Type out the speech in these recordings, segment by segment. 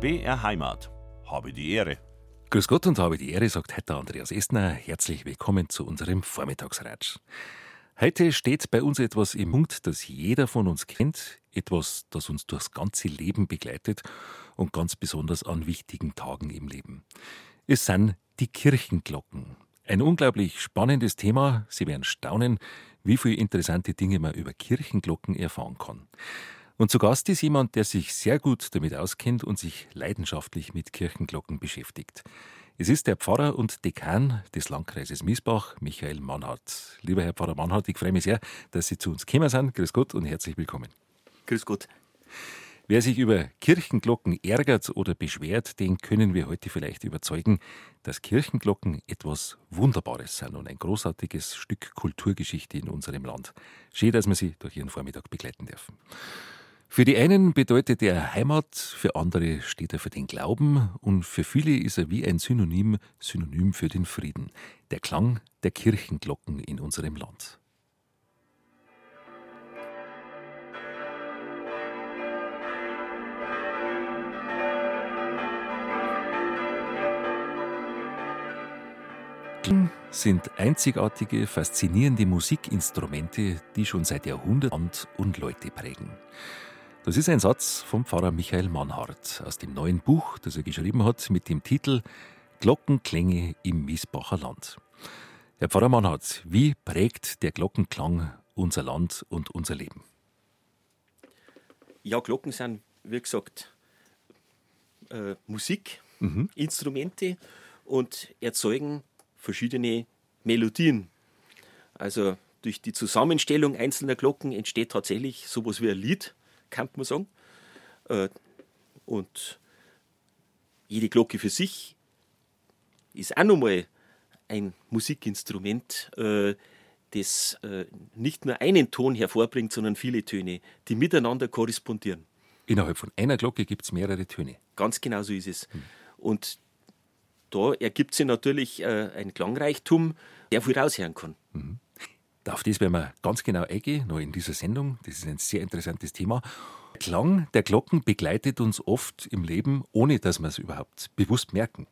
BR Heimat. Habe die Ehre. Grüß Gott und habe die Ehre, sagt heute Andreas Estner. Herzlich willkommen zu unserem Vormittagsratsch. Heute steht bei uns etwas im Mund, das jeder von uns kennt, etwas, das uns durchs ganze Leben begleitet und ganz besonders an wichtigen Tagen im Leben. Es sind die Kirchenglocken. Ein unglaublich spannendes Thema. Sie werden staunen, wie viele interessante Dinge man über Kirchenglocken erfahren kann. Und zu Gast ist jemand, der sich sehr gut damit auskennt und sich leidenschaftlich mit Kirchenglocken beschäftigt. Es ist der Pfarrer und Dekan des Landkreises Miesbach, Michael Mannhardt. Lieber Herr Pfarrer Mannhardt, ich freue mich sehr, dass Sie zu uns gekommen sind. Grüß Gott und herzlich willkommen. Grüß Gott. Wer sich über Kirchenglocken ärgert oder beschwert, den können wir heute vielleicht überzeugen, dass Kirchenglocken etwas Wunderbares sind und ein großartiges Stück Kulturgeschichte in unserem Land. Schön, dass wir Sie durch Ihren Vormittag begleiten dürfen. Für die einen bedeutet er Heimat, für andere steht er für den Glauben und für viele ist er wie ein Synonym, Synonym für den Frieden, der Klang der Kirchenglocken in unserem Land. Glocken sind einzigartige, faszinierende Musikinstrumente, die schon seit Jahrhunderten Land und Leute prägen. Das ist ein Satz vom Pfarrer Michael Mannhardt aus dem neuen Buch, das er geschrieben hat, mit dem Titel Glockenklänge im Miesbacher Land. Herr Pfarrer Mannhardt, wie prägt der Glockenklang unser Land und unser Leben? Ja, Glocken sind, wie gesagt, äh, Musikinstrumente mhm. und erzeugen verschiedene Melodien. Also durch die Zusammenstellung einzelner Glocken entsteht tatsächlich sowas wie ein Lied kann man sagen. Äh, und jede Glocke für sich ist auch nochmal ein Musikinstrument, äh, das äh, nicht nur einen Ton hervorbringt, sondern viele Töne, die miteinander korrespondieren. Innerhalb von einer Glocke gibt es mehrere Töne. Ganz genau so ist es. Hm. Und da ergibt sich natürlich ein Klangreichtum, der viel raushören kann. Mhm. Auf das werden wir ganz genau eingehen, noch in dieser Sendung. Das ist ein sehr interessantes Thema. Der Klang der Glocken begleitet uns oft im Leben, ohne dass wir es überhaupt bewusst merken.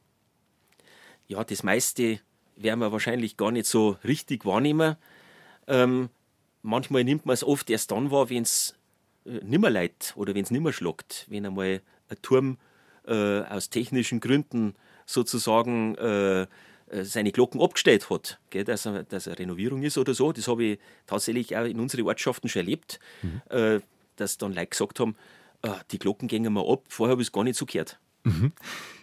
Ja, das meiste werden wir wahrscheinlich gar nicht so richtig wahrnehmen. Ähm, manchmal nimmt man es oft erst dann wahr, wenn es äh, nimmer leid oder wenn es nimmer schlagt. Wenn einmal ein Turm äh, aus technischen Gründen sozusagen äh, seine Glocken abgestellt hat, gell, dass, er, dass eine Renovierung ist oder so. Das habe ich tatsächlich auch in unseren Ortschaften schon erlebt, mhm. äh, dass dann Leute gesagt haben, äh, die Glocken gehen mal ab, vorher habe ich es gar nicht so gehört. Mhm.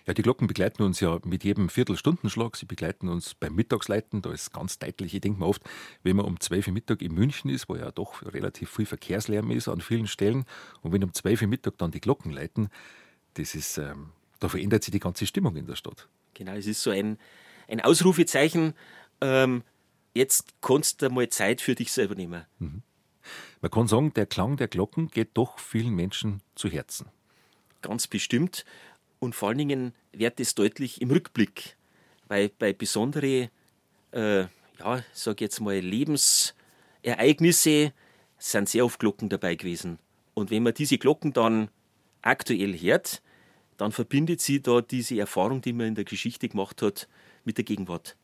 Ja, die Glocken begleiten uns ja mit jedem Viertelstundenschlag. Sie begleiten uns beim Mittagsleiten. Da ist ganz deutlich, ich denke mir oft, wenn man um 12 Uhr Mittag in München ist, wo ja doch relativ viel Verkehrslärm ist an vielen Stellen, und wenn um 12 Uhr Mittag dann die Glocken leiten, das ist, ähm, da verändert sich die ganze Stimmung in der Stadt. Genau, es ist so ein, ein Ausrufezeichen, ähm, jetzt kannst du mal Zeit für dich selber nehmen. Mhm. Man kann sagen, der Klang der Glocken geht doch vielen Menschen zu Herzen. Ganz bestimmt. Und vor allen Dingen wird es deutlich im Rückblick, weil bei besonderen, äh, ja, sag jetzt mal, Lebensereignisse sind sehr oft Glocken dabei gewesen. Und wenn man diese Glocken dann aktuell hört, dann verbindet sie da diese Erfahrung, die man in der Geschichte gemacht hat, mit der Gegenwart.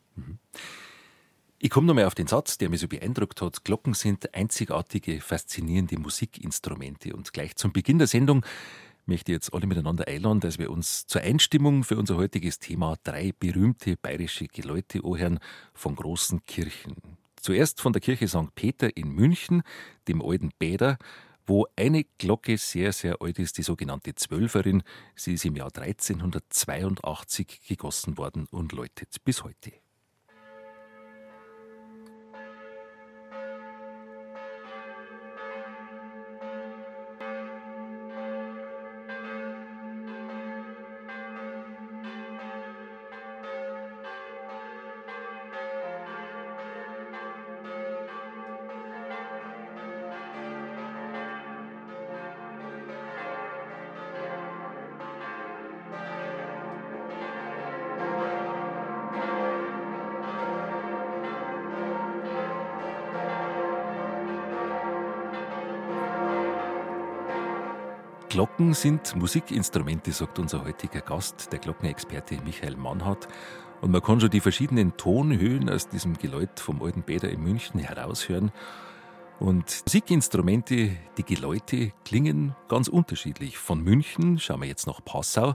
Ich komme nochmal auf den Satz, der mich so beeindruckt hat. Glocken sind einzigartige, faszinierende Musikinstrumente. Und gleich zum Beginn der Sendung möchte ich jetzt alle miteinander einladen, dass wir uns zur Einstimmung für unser heutiges Thema drei berühmte bayerische Geläute anhören von großen Kirchen. Zuerst von der Kirche St. Peter in München, dem alten Bäder, wo eine Glocke sehr, sehr alt ist, die sogenannte Zwölferin. Sie ist im Jahr 1382 gegossen worden und läutet bis heute. Glocken sind Musikinstrumente, sagt unser heutiger Gast, der Glockenexperte Michael Mannhardt. Und man kann schon die verschiedenen Tonhöhen aus diesem Geläut vom alten Bäder in München heraushören. Und Musikinstrumente, die Geläute klingen ganz unterschiedlich. Von München schauen wir jetzt nach Passau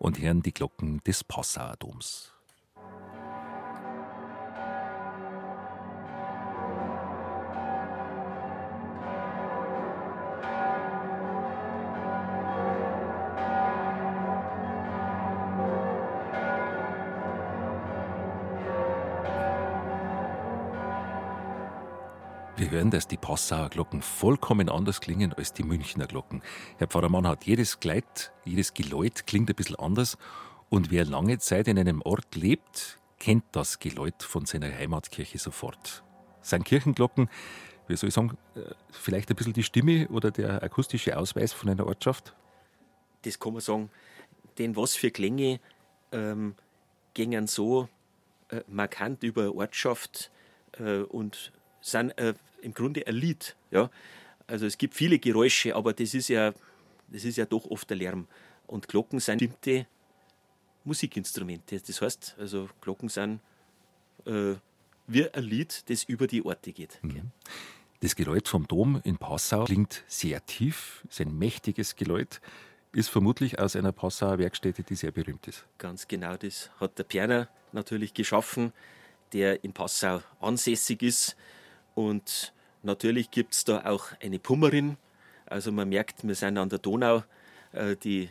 und hören die Glocken des Passauer Doms. Wir hören, dass die Passauer Glocken vollkommen anders klingen als die Münchner Glocken. Herr Pfarrer Mann hat jedes Gleit, jedes Geläut klingt ein bisschen anders. Und wer lange Zeit in einem Ort lebt, kennt das Geläut von seiner Heimatkirche sofort. Sein Kirchenglocken, wie soll ich sagen, äh, vielleicht ein bisschen die Stimme oder der akustische Ausweis von einer Ortschaft? Das kann man sagen. Denn was für Klänge ähm, gingen so äh, markant über Ortschaft äh, und sind äh, im Grunde ein Lied. Ja? Also es gibt viele Geräusche, aber das ist ja, das ist ja doch oft der Lärm. Und Glocken sind bestimmte Musikinstrumente. Das heißt, also Glocken sind äh, wie ein Lied, das über die Orte geht. Mhm. Das Geläut vom Dom in Passau klingt sehr tief, ist ein mächtiges Geläut, ist vermutlich aus einer Passauer Werkstätte, die sehr berühmt ist. Ganz genau, das hat der Perner natürlich geschaffen, der in Passau ansässig ist. Und natürlich gibt es da auch eine Pummerin. Also man merkt, wir sind an der Donau. Äh, die,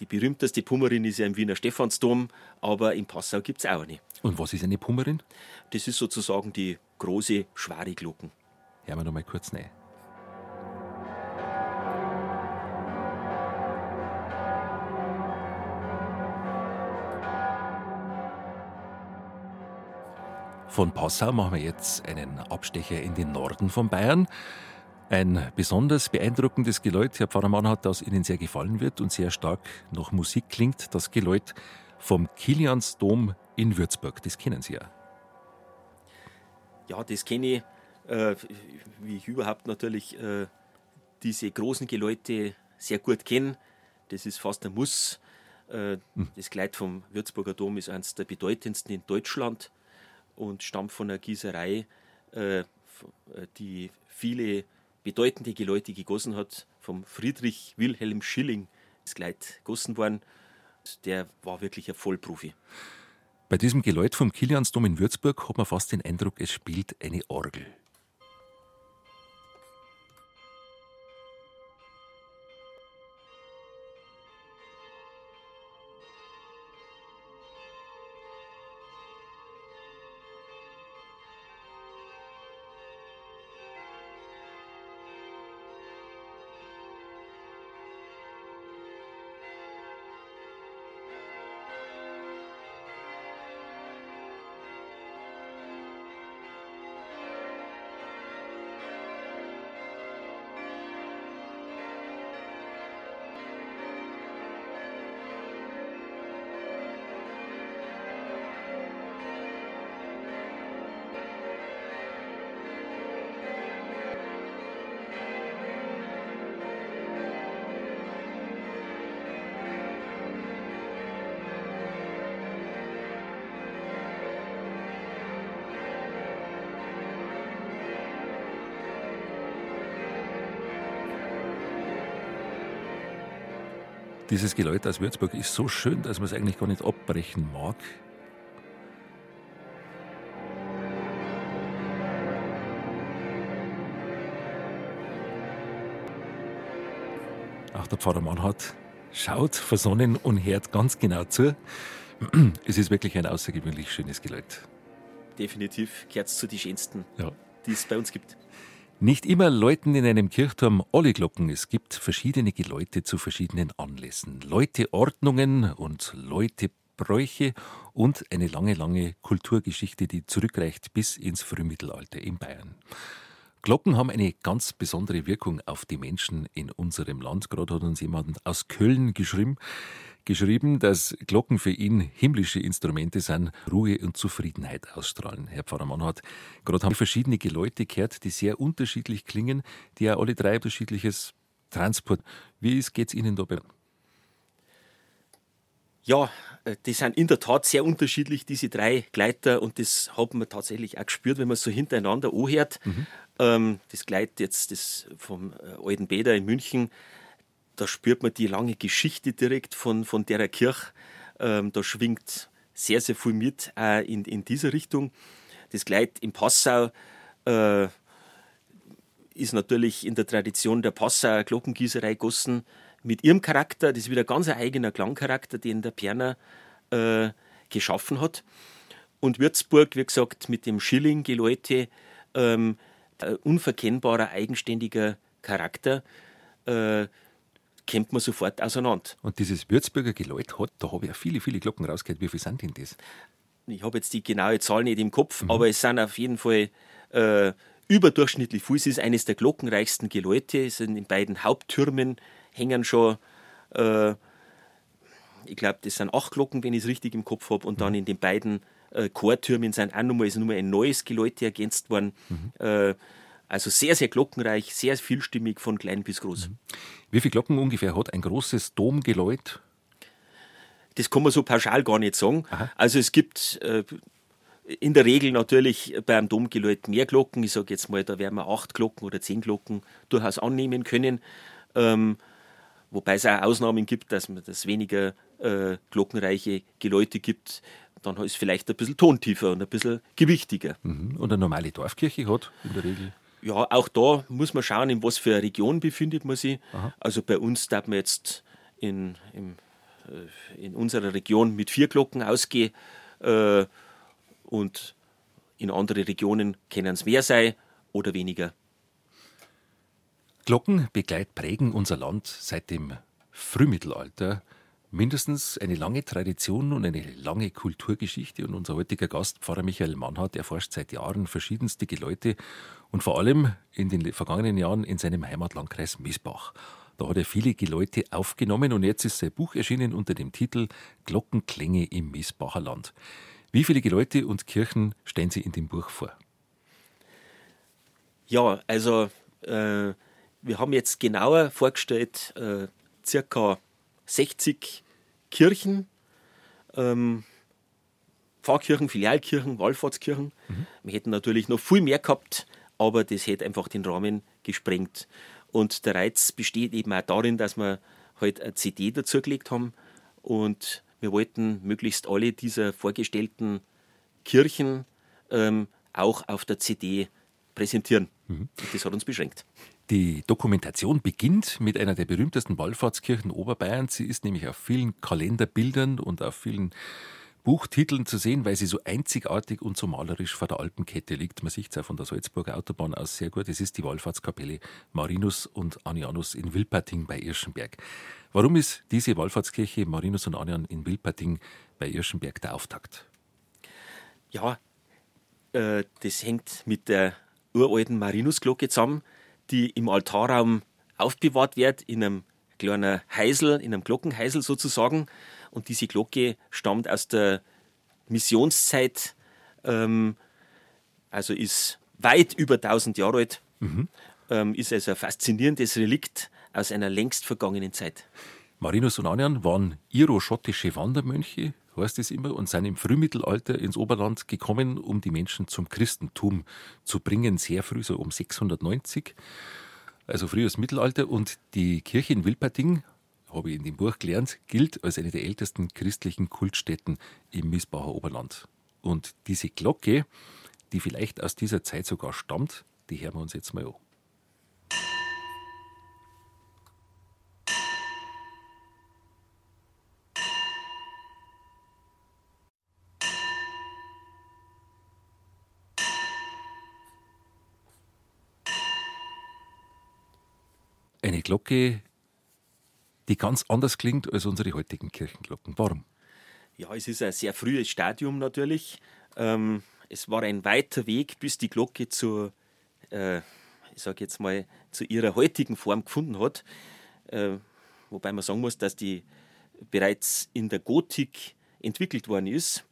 die berühmteste Pummerin ist ja im Wiener Stephansdom, aber in Passau gibt es auch eine. Und was ist eine Pummerin? Das ist sozusagen die große, schwere Glocken. Hören wir noch mal kurz rein. Von Passau machen wir jetzt einen Abstecher in den Norden von Bayern. Ein besonders beeindruckendes Geläut, Herr Pfarrer Mannhardt, das Ihnen sehr gefallen wird und sehr stark nach Musik klingt, das Geläut vom Kiliansdom in Würzburg. Das kennen Sie ja. Ja, das kenne ich, äh, wie ich überhaupt natürlich äh, diese großen Geläute sehr gut kenne. Das ist fast ein Muss. Äh, hm. Das Kleid vom Würzburger Dom ist eines der bedeutendsten in Deutschland und stammt von einer Gießerei, äh, äh, die viele bedeutende Geläute gegossen hat, vom Friedrich Wilhelm Schilling das Kleid gegossen worden. Der war wirklich ein Vollprofi. Bei diesem Geläut vom Kiliansdom in Würzburg hat man fast den Eindruck, es spielt eine Orgel. Dieses Geläut aus Würzburg ist so schön, dass man es eigentlich gar nicht abbrechen mag. Auch der Pfarrer Mannhardt schaut versonnen und hört ganz genau zu. Es ist wirklich ein außergewöhnlich schönes Geläut. Definitiv gehört es zu den schönsten, ja. die es bei uns gibt. Nicht immer läuten in einem Kirchturm alle Glocken. Es gibt verschiedene Geläute zu verschiedenen Anlässen. Läuteordnungen und Läutebräuche und eine lange, lange Kulturgeschichte, die zurückreicht bis ins Frühmittelalter in Bayern. Glocken haben eine ganz besondere Wirkung auf die Menschen in unserem Land. Gerade hat uns jemand aus Köln geschrieben geschrieben, dass Glocken für ihn himmlische Instrumente sind, Ruhe und Zufriedenheit ausstrahlen. Herr Pfarrer Mannhardt, gerade haben wir verschiedene Geläute gehört, die sehr unterschiedlich klingen, die ja alle drei unterschiedliches Transport. Wie geht es Ihnen dabei? Ja, äh, die sind in der Tat sehr unterschiedlich, diese drei Gleiter, und das hat man tatsächlich auch gespürt, wenn man so hintereinander anhört. Mhm. Ähm, das Gleit jetzt das vom äh, Alten Bäder in München, da spürt man die lange Geschichte direkt von, von der Kirche. Ähm, da schwingt sehr, sehr viel mit äh, in, in dieser Richtung. Das Gleit in Passau äh, ist natürlich in der Tradition der Passauer Glockengießerei Gossen mit ihrem Charakter. Das ist wieder ganz ein eigener Klangcharakter, den der Perner äh, geschaffen hat. Und Würzburg, wie gesagt, mit dem Schilling-Geläute, ähm, unverkennbarer, eigenständiger Charakter, äh, kennt man sofort auseinander. Und dieses Würzburger Geläut hat, da habe ich ja viele, viele Glocken rausgehört. Wie viel sind denn das? Ich habe jetzt die genaue Zahl nicht im Kopf, mhm. aber es sind auf jeden Fall äh, überdurchschnittlich viel. Es ist eines der glockenreichsten Geläute. Es sind in beiden Haupttürmen hängen schon, äh, ich glaube, das sind acht Glocken, wenn ich es richtig im Kopf habe. Und dann in den beiden äh, Chortürmen sind auch nochmal, ist nochmal ein neues Geläute ergänzt worden. Mhm. Äh, also sehr, sehr glockenreich, sehr vielstimmig von klein bis groß. Mhm. Wie viele Glocken ungefähr hat ein großes Domgeläut? Das kann man so pauschal gar nicht sagen. Aha. Also es gibt äh, in der Regel natürlich beim Domgeläut mehr Glocken. Ich sage jetzt mal, da werden wir acht Glocken oder zehn Glocken durchaus annehmen können. Ähm, wobei es auch Ausnahmen gibt, dass man das weniger äh, glockenreiche Geläute gibt. Dann ist es vielleicht ein bisschen tontiefer und ein bisschen gewichtiger. Mhm. Und eine normale Dorfkirche hat in der Regel? Ja, auch da muss man schauen, in was für einer Region befindet man sich. Aha. Also bei uns darf man jetzt in, in, äh, in unserer Region mit vier Glocken ausgehen äh, und in andere Regionen können es mehr sein oder weniger. Glockenbegleit prägen unser Land seit dem Frühmittelalter mindestens eine lange Tradition und eine lange Kulturgeschichte. Und unser heutiger Gast, Pfarrer Michael Mannhardt, erforscht seit Jahren verschiedenste Geläute und vor allem in den vergangenen Jahren in seinem Heimatlandkreis Miesbach. Da hat er viele Geläute aufgenommen und jetzt ist sein Buch erschienen unter dem Titel Glockenklänge im Miesbacher Land. Wie viele Geläute und Kirchen stellen Sie in dem Buch vor? Ja, also äh, wir haben jetzt genauer vorgestellt, äh, circa 60 Kirchen, ähm, Pfarrkirchen, Filialkirchen, Wallfahrtskirchen. Mhm. Wir hätten natürlich noch viel mehr gehabt, aber das hätte einfach den Rahmen gesprengt. Und der Reiz besteht eben auch darin, dass wir halt eine CD dazugelegt haben und wir wollten möglichst alle dieser vorgestellten Kirchen ähm, auch auf der CD präsentieren. Mhm. Das hat uns beschränkt. Die Dokumentation beginnt mit einer der berühmtesten Wallfahrtskirchen Oberbayerns. Sie ist nämlich auf vielen Kalenderbildern und auf vielen Buchtiteln zu sehen, weil sie so einzigartig und so malerisch vor der Alpenkette liegt. Man sieht es auch von der Salzburger Autobahn aus sehr gut. Es ist die Wallfahrtskapelle Marinus und Anianus in Wilperting bei Irschenberg. Warum ist diese Wallfahrtskirche Marinus und Anian in Wilperting bei Irschenberg der Auftakt? Ja, äh, das hängt mit der uralten Marinusglocke zusammen die im Altarraum aufbewahrt wird, in einem kleinen Heisel, in einem Glockenheisel sozusagen. Und diese Glocke stammt aus der Missionszeit, ähm, also ist weit über 1000 Jahre alt, mhm. ähm, ist also ein faszinierendes Relikt aus einer längst vergangenen Zeit. Marinus und Anian waren iroschottische Wandermönche, heißt es immer, und sind im Frühmittelalter ins Oberland gekommen, um die Menschen zum Christentum zu bringen, sehr früh, so um 690, also frühes Mittelalter. Und die Kirche in Wilperting, habe ich in dem Buch gelernt, gilt als eine der ältesten christlichen Kultstätten im Miesbacher Oberland. Und diese Glocke, die vielleicht aus dieser Zeit sogar stammt, die hören wir uns jetzt mal an. Glocke, die ganz anders klingt als unsere heutigen Kirchenglocken. Warum? Ja, es ist ein sehr frühes Stadium natürlich. Ähm, es war ein weiter Weg, bis die Glocke zur, äh, ich sage jetzt mal, zu ihrer heutigen Form gefunden hat. Äh, wobei man sagen muss, dass die bereits in der Gotik entwickelt worden ist.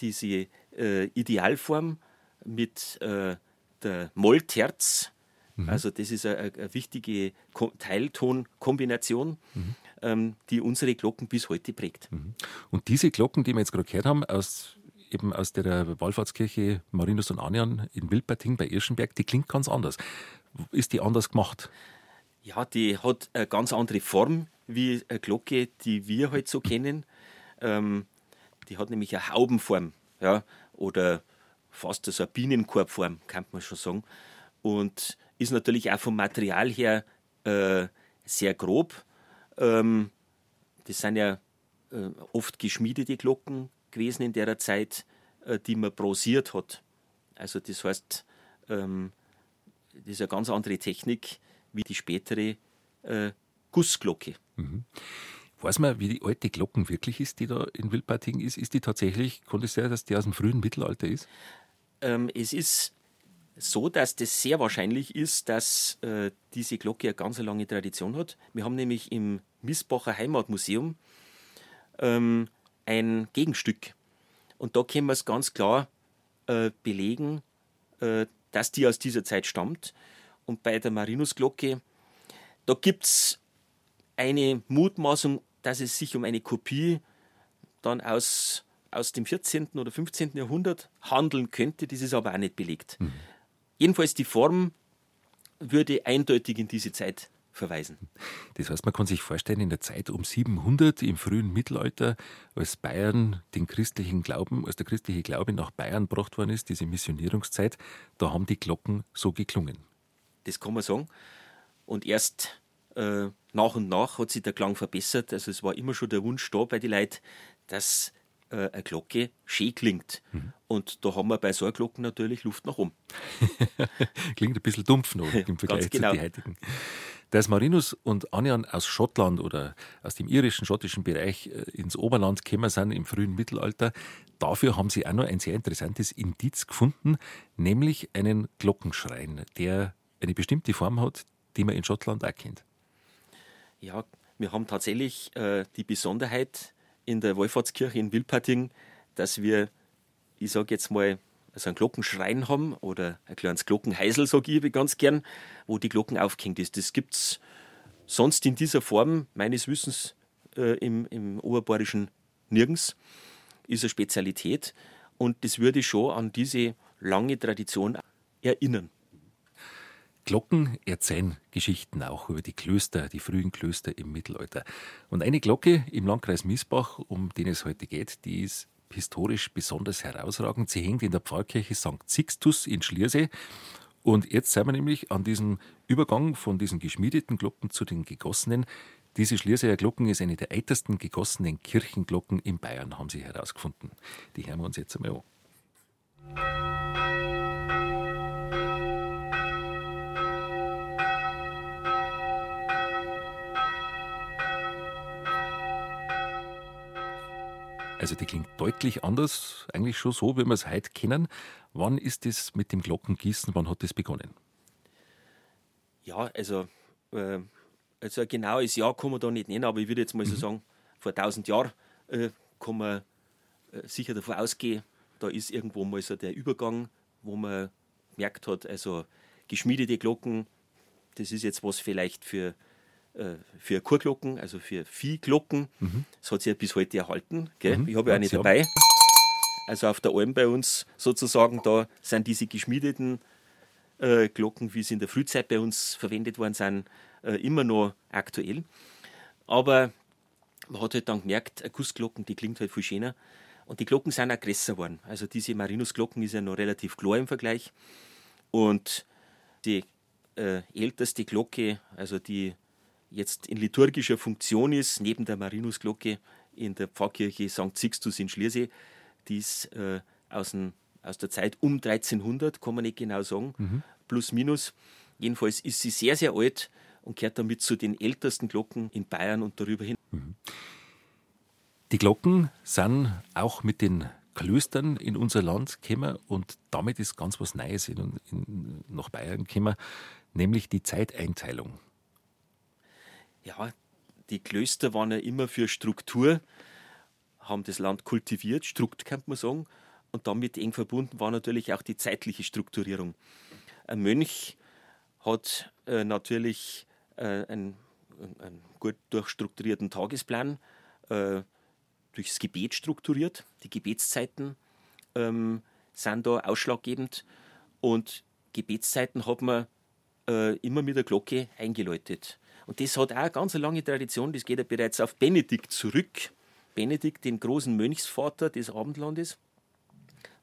Diese äh, Idealform mit äh, der Mollterz Mhm. Also das ist eine, eine wichtige Teiltonkombination, mhm. ähm, die unsere Glocken bis heute prägt. Mhm. Und diese Glocken, die wir jetzt gerade gehört haben, aus eben aus der Wallfahrtskirche Marinus und Anian in Wildberting bei Irschenberg, die klingt ganz anders. Ist die anders gemacht? Ja, die hat eine ganz andere Form wie eine Glocke, die wir heute halt so kennen. Ähm, die hat nämlich eine Haubenform ja, oder fast so eine Bienenkorbform, kann man schon sagen. Und ist natürlich auch vom Material her äh, sehr grob. Ähm, das sind ja äh, oft geschmiedete Glocken gewesen in der Zeit, äh, die man brosiert hat. Also das heißt, ähm, das ist eine ganz andere Technik wie die spätere äh, Gussglocke. Mhm. Weiß man, wie die alte Glocken wirklich ist, die da in Wildparting ist? Ist die tatsächlich, konnte es sein, dass die aus dem frühen Mittelalter ist? Ähm, es ist so, dass das sehr wahrscheinlich ist, dass äh, diese Glocke eine ganz lange Tradition hat. Wir haben nämlich im Missbacher Heimatmuseum ähm, ein Gegenstück. Und da können wir es ganz klar äh, belegen, äh, dass die aus dieser Zeit stammt. Und bei der Marinusglocke, da gibt es eine Mutmaßung, dass es sich um eine Kopie dann aus, aus dem 14. oder 15. Jahrhundert handeln könnte. Das ist aber auch nicht belegt. Mhm. Jedenfalls die Form würde eindeutig in diese Zeit verweisen. Das heißt, man kann sich vorstellen, in der Zeit um 700 im frühen Mittelalter, als Bayern den christlichen Glauben, als der christliche Glaube nach Bayern gebracht worden ist, diese Missionierungszeit, da haben die Glocken so geklungen. Das kann man sagen. Und erst äh, nach und nach hat sich der Klang verbessert. Also es war immer schon der Wunsch da bei den Leuten, dass äh, eine Glocke schön klingt. Mhm. Und da haben wir bei so einer Glocke natürlich Luft nach oben. klingt ein bisschen dumpf noch im Vergleich genau. zu den heutigen. Dass Marinus und Anjan aus Schottland oder aus dem irischen, schottischen Bereich äh, ins Oberland gekommen sind im frühen Mittelalter, dafür haben sie auch noch ein sehr interessantes Indiz gefunden, nämlich einen Glockenschrein, der eine bestimmte Form hat, die man in Schottland auch kennt. Ja, wir haben tatsächlich äh, die Besonderheit in der Wallfahrtskirche in Wilpating, dass wir, ich sage jetzt mal, also einen Glockenschrein haben oder ein kleines Glockenheisel, sage ich ganz gern, wo die Glocken aufgehängt ist. Das gibt es sonst in dieser Form meines Wissens äh, im, im Oberbayerischen nirgends. Ist eine Spezialität und das würde schon an diese lange Tradition erinnern. Glocken erzählen Geschichten auch über die Klöster, die frühen Klöster im Mittelalter. Und eine Glocke im Landkreis Miesbach, um den es heute geht, die ist historisch besonders herausragend. Sie hängt in der Pfarrkirche St. Sixtus in Schliersee. Und jetzt sind wir nämlich an diesem Übergang von diesen geschmiedeten Glocken zu den gegossenen. Diese Schlierseer Glocken ist eine der ältesten gegossenen Kirchenglocken in Bayern, haben sie herausgefunden. Die hören wir uns jetzt einmal an. Also die klingt deutlich anders, eigentlich schon so, wie wir es heute kennen. Wann ist das mit dem Glockengießen, wann hat das begonnen? Ja, also, äh, also ein genaues Jahr kann man da nicht nennen, aber ich würde jetzt mal mhm. so sagen, vor 1000 Jahren äh, kann man äh, sicher davon ausgehen, da ist irgendwo mal so der Übergang, wo man gemerkt hat, also geschmiedete Glocken, das ist jetzt was vielleicht für für Kurglocken, also für Viehglocken. Mhm. Das hat sich ja bis heute erhalten. Mhm. Ich habe ja eine dabei. Also auf der Alm bei uns sozusagen, da sind diese geschmiedeten äh, Glocken, wie sie in der Frühzeit bei uns verwendet worden sind, äh, immer noch aktuell. Aber man hat halt dann gemerkt, Gussglocken, die klingt halt viel schöner. Und die Glocken sind auch größer geworden. Also diese Marinusglocken ist ja noch relativ klar im Vergleich. Und die äh, älteste Glocke, also die jetzt in liturgischer Funktion ist, neben der Marinusglocke in der Pfarrkirche St. Sixtus in Schliersee, die ist äh, aus, den, aus, der Zeit um 1300, kann man nicht genau sagen, mhm. plus minus. Jedenfalls ist sie sehr, sehr alt und gehört damit zu den ältesten Glocken in Bayern und darüber hin. Mhm. Die Glocken sind auch mit den Klöstern in unser Land gekommen und damit ist ganz was Neues in, in, nach Bayern gekommen, nämlich die Zeiteinteilung ja, die Klöster waren ja immer für Struktur, haben das Land kultiviert, Strukt kann man sagen, und damit eng verbunden war natürlich auch die zeitliche Strukturierung. Ein Mönch hat äh, natürlich äh, einen, einen, gut durchstrukturierten Tagesplan, äh, durchs Gebet strukturiert. Die Gebetszeiten ähm, sind da ausschlaggebend und Gebetszeiten hat man äh, immer mit der Glocke eingeläutet. Und das hat auch eine ganz lange Tradition, das geht ja bereits auf Benedikt zurück. Benedikt, den großen Mönchsvater des Abendlandes.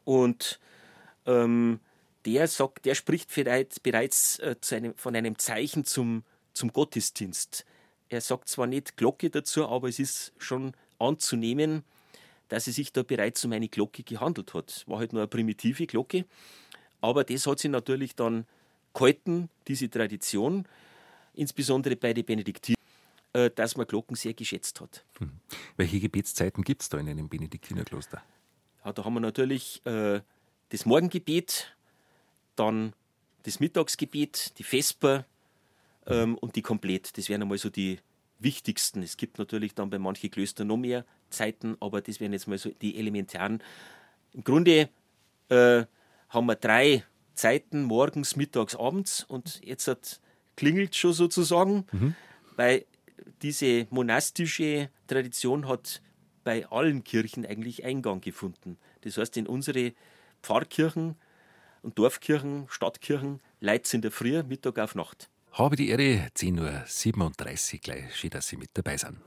Und ähm, der sagt, der spricht bereits äh, einem, von einem Zeichen zum, zum Gottesdienst. Er sagt zwar nicht Glocke dazu, aber es ist schon anzunehmen, dass es sich da bereits um eine Glocke gehandelt hat. War halt nur eine primitive Glocke, aber das hat sich natürlich dann gehalten, diese Tradition, insbesondere bei den Benediktinern, äh, dass man Glocken sehr geschätzt hat. Hm. Welche Gebetszeiten gibt es da in einem Benediktinerkloster? Ja, da haben wir natürlich äh, das Morgengebet, dann das Mittagsgebet, die Vesper ähm, und die Komplett. Das wären einmal so die wichtigsten. Es gibt natürlich dann bei manchen Klöstern noch mehr Zeiten, aber das wären jetzt mal so die elementaren. Im Grunde äh, haben wir drei Zeiten, morgens, mittags, abends und jetzt hat, klingelt schon sozusagen, mhm. weil diese monastische Tradition hat bei allen Kirchen eigentlich Eingang gefunden. Das heißt, in unsere Pfarrkirchen und Dorfkirchen, Stadtkirchen, Leute in der Früh, Mittag auf Nacht. Habe die Ehre, 10.37 Uhr gleich, schön, dass Sie mit dabei sind.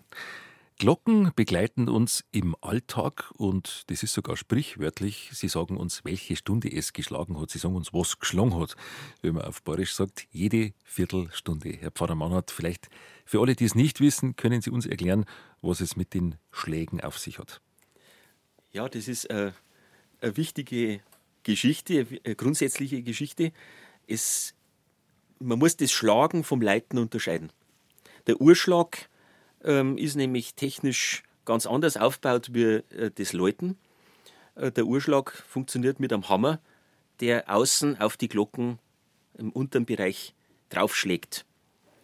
Glocken begleiten uns im Alltag und das ist sogar sprichwörtlich. Sie sagen uns, welche Stunde es geschlagen hat. Sie sagen uns, was geschlagen hat. Wenn man auf Bayerisch sagt, jede Viertelstunde. Herr Pfarrer Mannhardt, vielleicht für alle, die es nicht wissen, können Sie uns erklären, was es mit den Schlägen auf sich hat. Ja, das ist eine, äh, eine wichtige Geschichte, eine grundsätzliche Geschichte. Es, man muss das Schlagen vom Leiten unterscheiden. Der Urschlag ähm, ist nämlich technisch ganz anders aufgebaut wie äh, das Läuten. Äh, der Urschlag funktioniert mit einem Hammer, der außen auf die Glocken im unteren Bereich draufschlägt.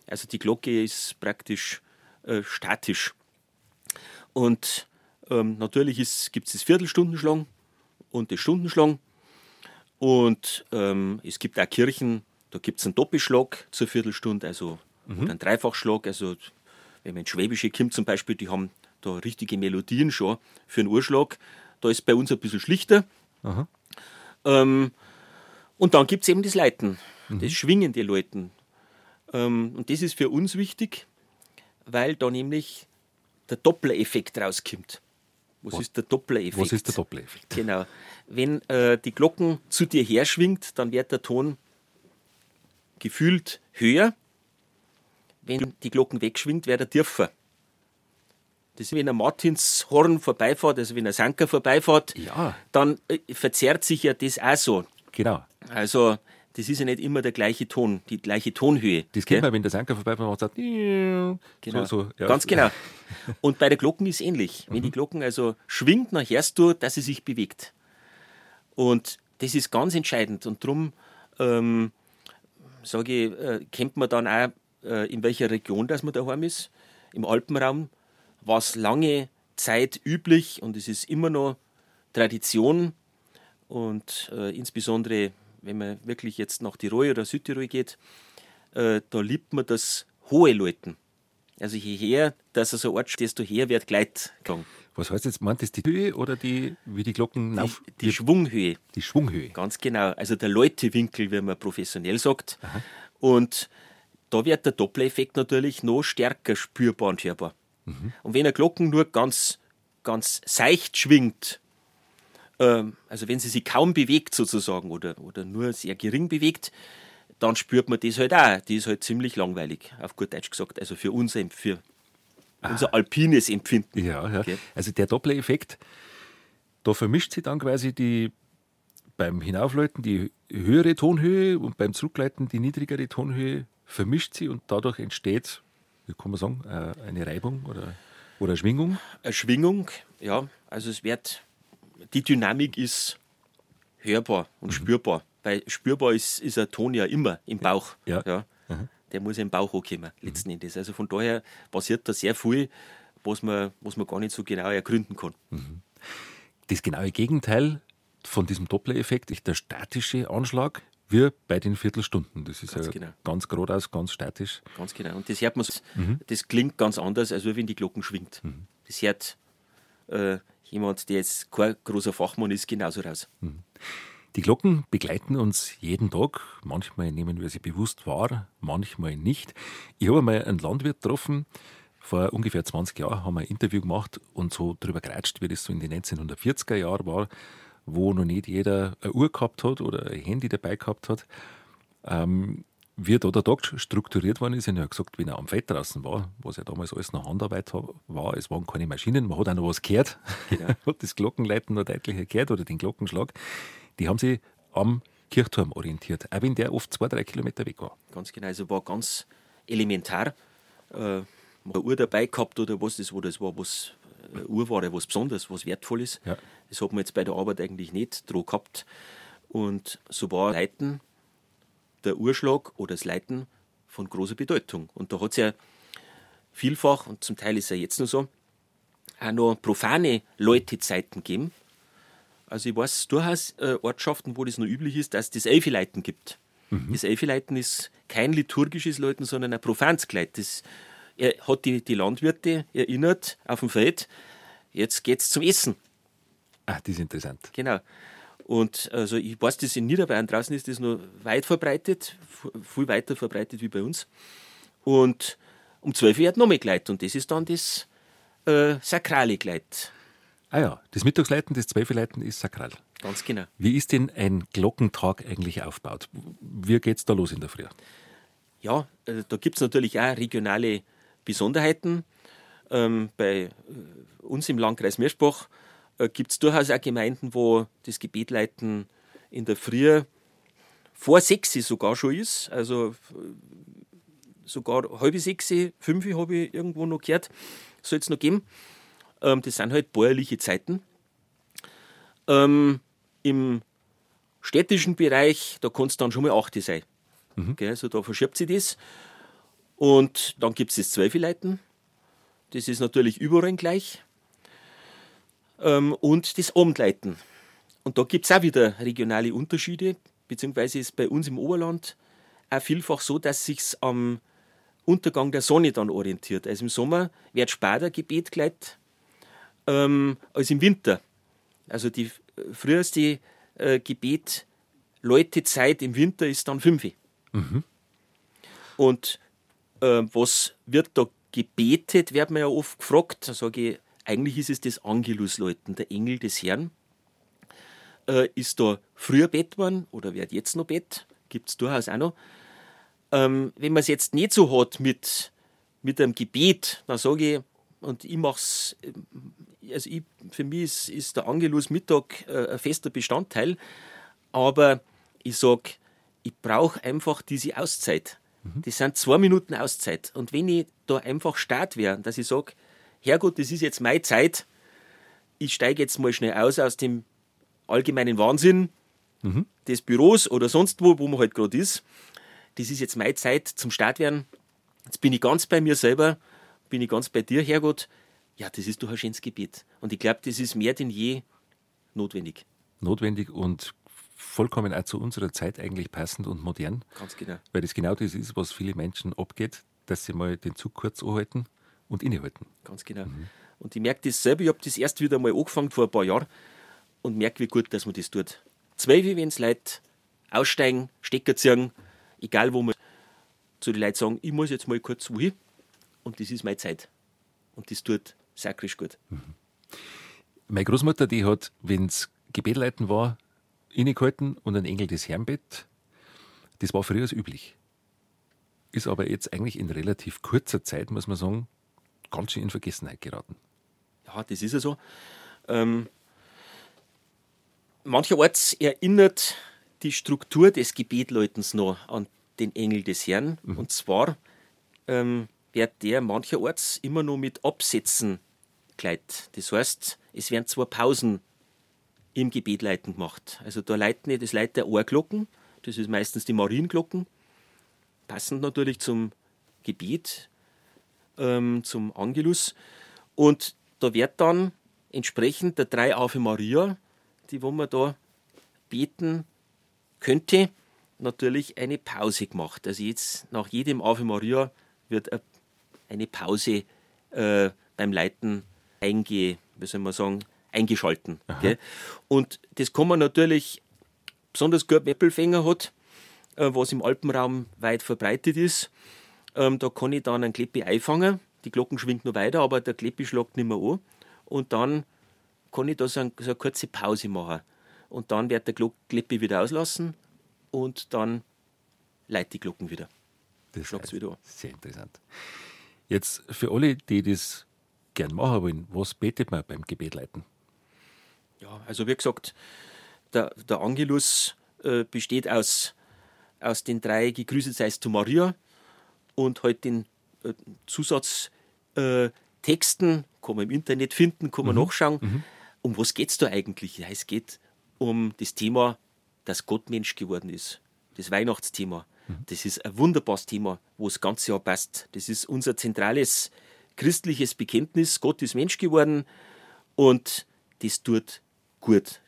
Also die Glocke ist praktisch äh, statisch. Und ähm, natürlich gibt es das Viertelstundenschlang und das Stundenschlang. Und ähm, es gibt auch Kirchen, da gibt es einen Doppelschlag zur Viertelstunde, also mhm. oder einen Dreifachschlag. Also wenn man in Schwäbische kommt zum Beispiel, die haben da richtige Melodien schon für einen Urschlag. Da ist bei uns ein bisschen schlichter. Ähm, und dann gibt es eben das Leiten, mhm. das schwingende Läuten. Ähm, und das ist für uns wichtig, weil da nämlich der Doppler-Effekt rauskommt. Was, Was, ist der Doppler-Effekt? Was ist der Doppler-Effekt? Genau. Wenn äh, die Glocken zu dir her schwingt, dann wird der Ton gefühlt höher wenn die Glocken wegschwingt, wird er tiefer. Das ist, wenn ein Martinshorn vorbeifährt, also wenn ein Sanker vorbeifährt, ja. dann äh, verzerrt sich ja das auch so. Genau. Also, das ist ja nicht immer der gleiche Ton, die gleiche Tonhöhe. Das kennt man, wenn der Sanker vorbeifährt und sagt, genau. So, so, ja. Ganz genau. Und bei der Glocken ist es ähnlich. Wenn mhm. die Glocken also schwingt, dann hörst du, dass sie sich bewegt. Und das ist ganz entscheidend. Und darum, ähm, sage ich, äh, kennt man dann auch in welcher Region das man daheim ist. Im Alpenraum war es lange Zeit üblich und es ist immer noch Tradition. Und äh, insbesondere, wenn man wirklich jetzt nach Tirol oder Südtirol geht, äh, da liebt man das hohe Läuten. Also je her, dass er so Ort desto her wird Gleitgang. Was heißt jetzt, meint das die Höhe oder die, wie die Glocken Die, die Schwunghöhe. Die Schwunghöhe. Ganz genau. Also der Läutewinkel, wie man professionell sagt. Aha. Und da wird der Doppler-Effekt natürlich noch stärker spürbar und hörbar. Mhm. Und wenn eine Glocken nur ganz, ganz seicht schwingt, ähm, also wenn sie sich kaum bewegt sozusagen oder, oder nur sehr gering bewegt, dann spürt man das halt auch. Die ist halt ziemlich langweilig, auf gut Deutsch gesagt. Also für unser, für unser alpines Empfinden. Ja, ja. Okay. Also der Doppler-Effekt, da vermischt sich dann quasi die beim Hinaufleiten die höhere Tonhöhe und beim Zurückleiten die niedrigere Tonhöhe vermischt sie und dadurch entsteht, wie kann man sagen, äh, eine Reibung oder, oder Schwingung? Eine Schwingung, ja. Also es wird, die Dynamik ist hörbar und mhm. spürbar. Weil spürbar ist, ist ein Ton ja immer im Bauch. Ja. ja. Mhm. Der muss im Bauch hochkommen, letzten mhm. Endes. Also von daher passiert da sehr viel, was man, was man gar nicht so genau ergründen kann. Mhm. Das genaue Gegenteil von diesem Doppler-Effekt ist der statische Anschlag. Wie bei den Viertelstunden. Das ist Ganz ja genau. ganz geradeaus, ganz statisch. Ganz genau. Und das hört man, Mhm. das klingt ganz anders, als wenn die Glocken schwingt. Das hört äh, jemand, der jetzt kein großer Fachmann ist, genauso raus. Die Glocken begleiten uns jeden Tag. Manchmal nehmen wir sie bewusst wahr, manchmal nicht. Ich habe einmal einen Landwirt getroffen. Vor ungefähr 20 Jahren haben wir ein Interview gemacht und so drüber geratscht, wie das so in den 1940er Jahren war, wo noch nicht jeder eine Uhr gehabt hat oder ein Handy dabei gehabt hat. Ähm, wie da der Tag strukturiert worden ist, ich habe gesagt, wenn er am Feld draußen war, was ja damals alles noch Handarbeit ha- war, es waren keine Maschinen, man hat auch noch was gehört, hat das Glockenleiten noch deutlicher gehört oder den Glockenschlag, die haben sich am Kirchturm orientiert, auch wenn der oft zwei, drei Kilometer weg war. Ganz genau. Also war ganz elementar. Äh, eine Uhr dabei gehabt oder was das war. Das war was, eine Uhr war ja was Besonderes, was Wertvolles. Ja. Das hat man jetzt bei der Arbeit eigentlich nicht dran gehabt. Und so war Leiten, der Uhrschlag oder das Leiten von großer Bedeutung. Und da hat es ja vielfach, und zum Teil ist es ja jetzt noch so, auch noch profane Läutezeiten gegeben. Also ich weiß durchaus äh, Ortschaften, wo das noch üblich ist, dass es das Elfileiten gibt. Das Elfileiten ist kein liturgisches Läuten, sondern ein profanes Geleit. Das er hat die, die Landwirte erinnert auf dem Feld, jetzt geht's zum Essen. Ah, das ist interessant. Genau. Und also ich weiß, das in Niederbayern draußen ist das noch weit verbreitet, viel weiter verbreitet wie bei uns. Und um 12 Uhr wird noch mehr Gleit und das ist dann das äh, sakrale Gleit. Ah ja, das Mittagsleiten, das Zwölfeleiten ist sakral. Ganz genau. Wie ist denn ein Glockentag eigentlich aufgebaut? Wie geht es da los in der Früh? Ja, äh, da gibt es natürlich auch regionale Besonderheiten. Ähm, bei äh, uns im Landkreis Meerspach äh, gibt es durchaus auch Gemeinden, wo das Gebetleiten in der Früh vor sechs sogar schon ist. Also äh, sogar halbe sechs, fünf habe ich irgendwo noch gehört, soll es noch geben. Ähm, das sind halt bäuerliche Zeiten. Ähm, Im städtischen Bereich, da kann es dann schon mal 8 sein. Gell, also da verschiebt sich das. Und dann gibt es das Zwölfeleiten. Das ist natürlich überall gleich. Ähm, und das Abendleiten. Und da gibt es auch wieder regionale Unterschiede, beziehungsweise ist bei uns im Oberland auch vielfach so, dass sich am Untergang der Sonne dann orientiert. Also im Sommer wird später Gebet gleich ähm, als im Winter. Also die äh, früheste äh, Gebet Läutezeit im Winter ist dann 5. Und äh, was wird da gebetet, wird man ja oft gefragt. Da sage ich, eigentlich ist es das Angelusläuten, der Engel des Herrn. Äh, ist da früher Bett worden oder wird jetzt noch Bett? Gibt es durchaus auch noch. Ähm, wenn man es jetzt nicht so hat mit, mit einem Gebet, dann sage ich, und ich mache es, also ich, für mich ist, ist der Angelus Mittag äh, ein fester Bestandteil, aber ich sage, ich brauche einfach diese Auszeit. Das sind zwei Minuten Auszeit. Und wenn ich da einfach start wäre, dass ich sage, Herrgott, das ist jetzt meine Zeit, ich steige jetzt mal schnell aus aus dem allgemeinen Wahnsinn des Büros oder sonst wo, wo man halt gerade ist. Das ist jetzt meine Zeit zum Start werden. Jetzt bin ich ganz bei mir selber, bin ich ganz bei dir, Herrgott. Ja, das ist doch ein schönes Gebet. Und ich glaube, das ist mehr denn je notwendig. Notwendig und vollkommen auch zu unserer Zeit eigentlich passend und modern, Ganz genau. weil das genau das ist, was viele Menschen abgeht, dass sie mal den Zug kurz anhalten und innehalten. Ganz genau. Und ich merke das selber, ich habe das erst wieder mal angefangen vor ein paar Jahren und merke, wie gut, dass man das tut. Zwei, wenn es Leute aussteigen, Stecker ziehen, egal wo man zu den Leuten sagen, ich muss jetzt mal kurz wohin und das ist meine Zeit. Und das tut sakrisch gut. Meine Großmutter, die hat, wenn es Gebetleiten war, innegehalten und ein Engel des Herrnbett. Das war früher als üblich. Ist aber jetzt eigentlich in relativ kurzer Zeit, muss man sagen, ganz schön in Vergessenheit geraten. Ja, das ist ja so. Ähm, mancherorts erinnert die Struktur des Gebetläutens noch an den Engel des Herrn. Und zwar ähm, wird der mancherorts immer nur mit Absätzen geleitet. Das heißt, es werden zwei Pausen im Gebetleiten gemacht. Also da leiten das leitet der Ohrglocken, das ist meistens die Marienglocken, passend natürlich zum Gebet, ähm, zum Angelus. Und da wird dann entsprechend der drei Ave Maria, die wo man da beten könnte, natürlich eine Pause gemacht. Also jetzt nach jedem Ave Maria wird eine Pause äh, beim Leiten einge, wie soll man sagen, eingeschalten. Und das kann man natürlich besonders gut Weppelfänger hat, äh, was im Alpenraum weit verbreitet ist. Ähm, da kann ich dann ein Kleppi einfangen. Die Glocken schwingt noch weiter, aber der Kleppi schlagt nicht mehr an. Und dann kann ich da so, ein, so eine kurze Pause machen. Und dann wird der Kleppi wieder auslassen und dann leitet die Glocken wieder. Das ist wieder an. Sehr interessant. Jetzt für alle, die das gern machen wollen, was betet man beim Gebet leiten? Ja, also wie gesagt, der, der Angelus äh, besteht aus, aus den drei Gegrüßet seist du Maria und halt den äh, Zusatztexten, äh, kann man im Internet finden, kann man mhm. nachschauen. Mhm. Um was geht es da eigentlich? Ja, es geht um das Thema, dass Gott Mensch geworden ist. Das Weihnachtsthema. Mhm. Das ist ein wunderbares Thema, wo das ganze Jahr passt. Das ist unser zentrales christliches Bekenntnis. Gott ist Mensch geworden und das tut gut.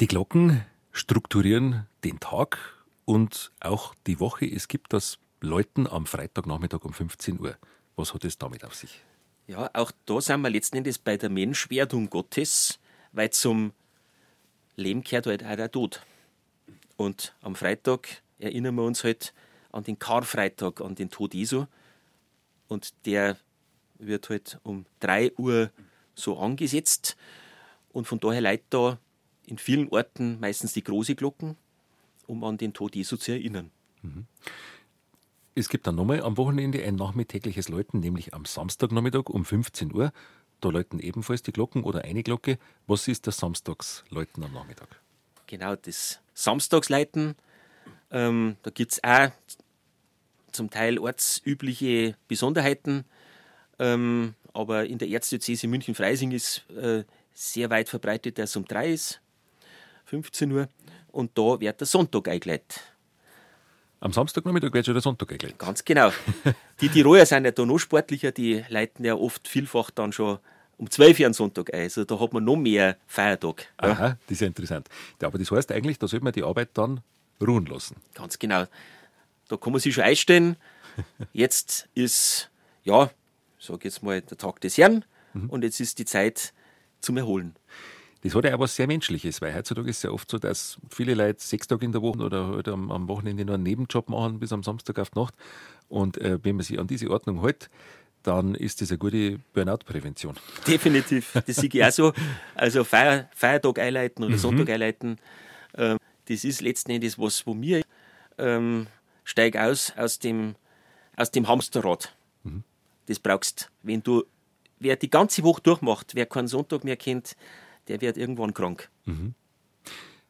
Die Glocken strukturieren den Tag und auch die Woche. Es gibt das Läuten am Freitagnachmittag um 15 Uhr. Was hat es damit auf sich? Ja, auch da sind wir letzten Endes bei der Menschwerdung Gottes, weil zum Leben gehört halt auch der Tod. Und am Freitag erinnern wir uns halt an den Karfreitag, an den Tod Jesu. Und der wird halt um 3 Uhr so angesetzt. Und von daher leitet da in vielen Orten meistens die große Glocken, um an den Tod Jesu zu erinnern. Mhm. Es gibt dann nochmal am Wochenende ein nachmittägliches Läuten, nämlich am Samstagnachmittag um 15 Uhr. Da läuten ebenfalls die Glocken oder eine Glocke. Was ist das Samstagsläuten am Nachmittag? Genau, das Samstagsleiten. Ähm, da gibt es auch zum Teil ortsübliche Besonderheiten. Ähm, aber in der Erzdiözese München-Freising ist äh, sehr weit verbreitet, dass es um 3 ist, 15 Uhr. Und da wird der Sonntag eingeleitet. Am Samstagnachmittag wird schon der Sonntag eingeleitet. Ganz genau. Die Tiroler sind ja da noch sportlicher, die leiten ja oft vielfach dann schon um 12 Uhr am Sonntag ein. Also da hat man noch mehr Feiertag. Ja. Aha, das ist ja interessant. Ja, aber das heißt eigentlich, da sollte man die Arbeit dann ruhen lassen. Ganz genau. Da kann man sich schon einstellen. Jetzt ist, ja, sag jetzt mal, der Tag des Herrn mhm. und jetzt ist die Zeit zum Erholen. Das hat ja auch was sehr Menschliches, weil heutzutage ist es ja oft so, dass viele Leute sechs Tage in der Woche oder halt am, am, Wochenende nur einen Nebenjob machen bis am Samstag auf die Nacht. Und äh, wenn man sich an diese Ordnung hält, dann ist das eine gute Burnout-Prävention. Definitiv. Das sehe ich auch so. Also Feier, Feiertag einleiten oder mhm. Sonntag einleiten, äh, das ist letzten Endes was, wo mir ähm, steig aus aus dem, aus dem Hamsterrad. Mhm. Das brauchst, wenn du, wer die ganze Woche durchmacht, wer keinen Sonntag mehr kennt, der wird irgendwann krank. Mhm.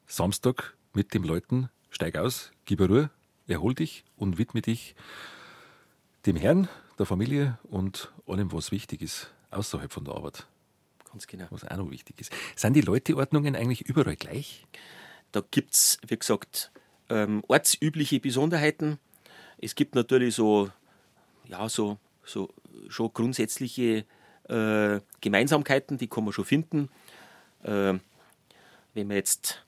Samstag mit dem Leuten, steig aus, gib Ruhe, erhol dich und widme dich dem Herrn, der Familie und allem, was wichtig ist, außerhalb von der Arbeit. Ganz genau. Was auch noch wichtig ist. Sind die Leuteordnungen eigentlich überall gleich? Da gibt es, wie gesagt, ähm, ortsübliche Besonderheiten. Es gibt natürlich so, ja, so, so schon grundsätzliche äh, Gemeinsamkeiten, die kann man schon finden. Äh, wenn man jetzt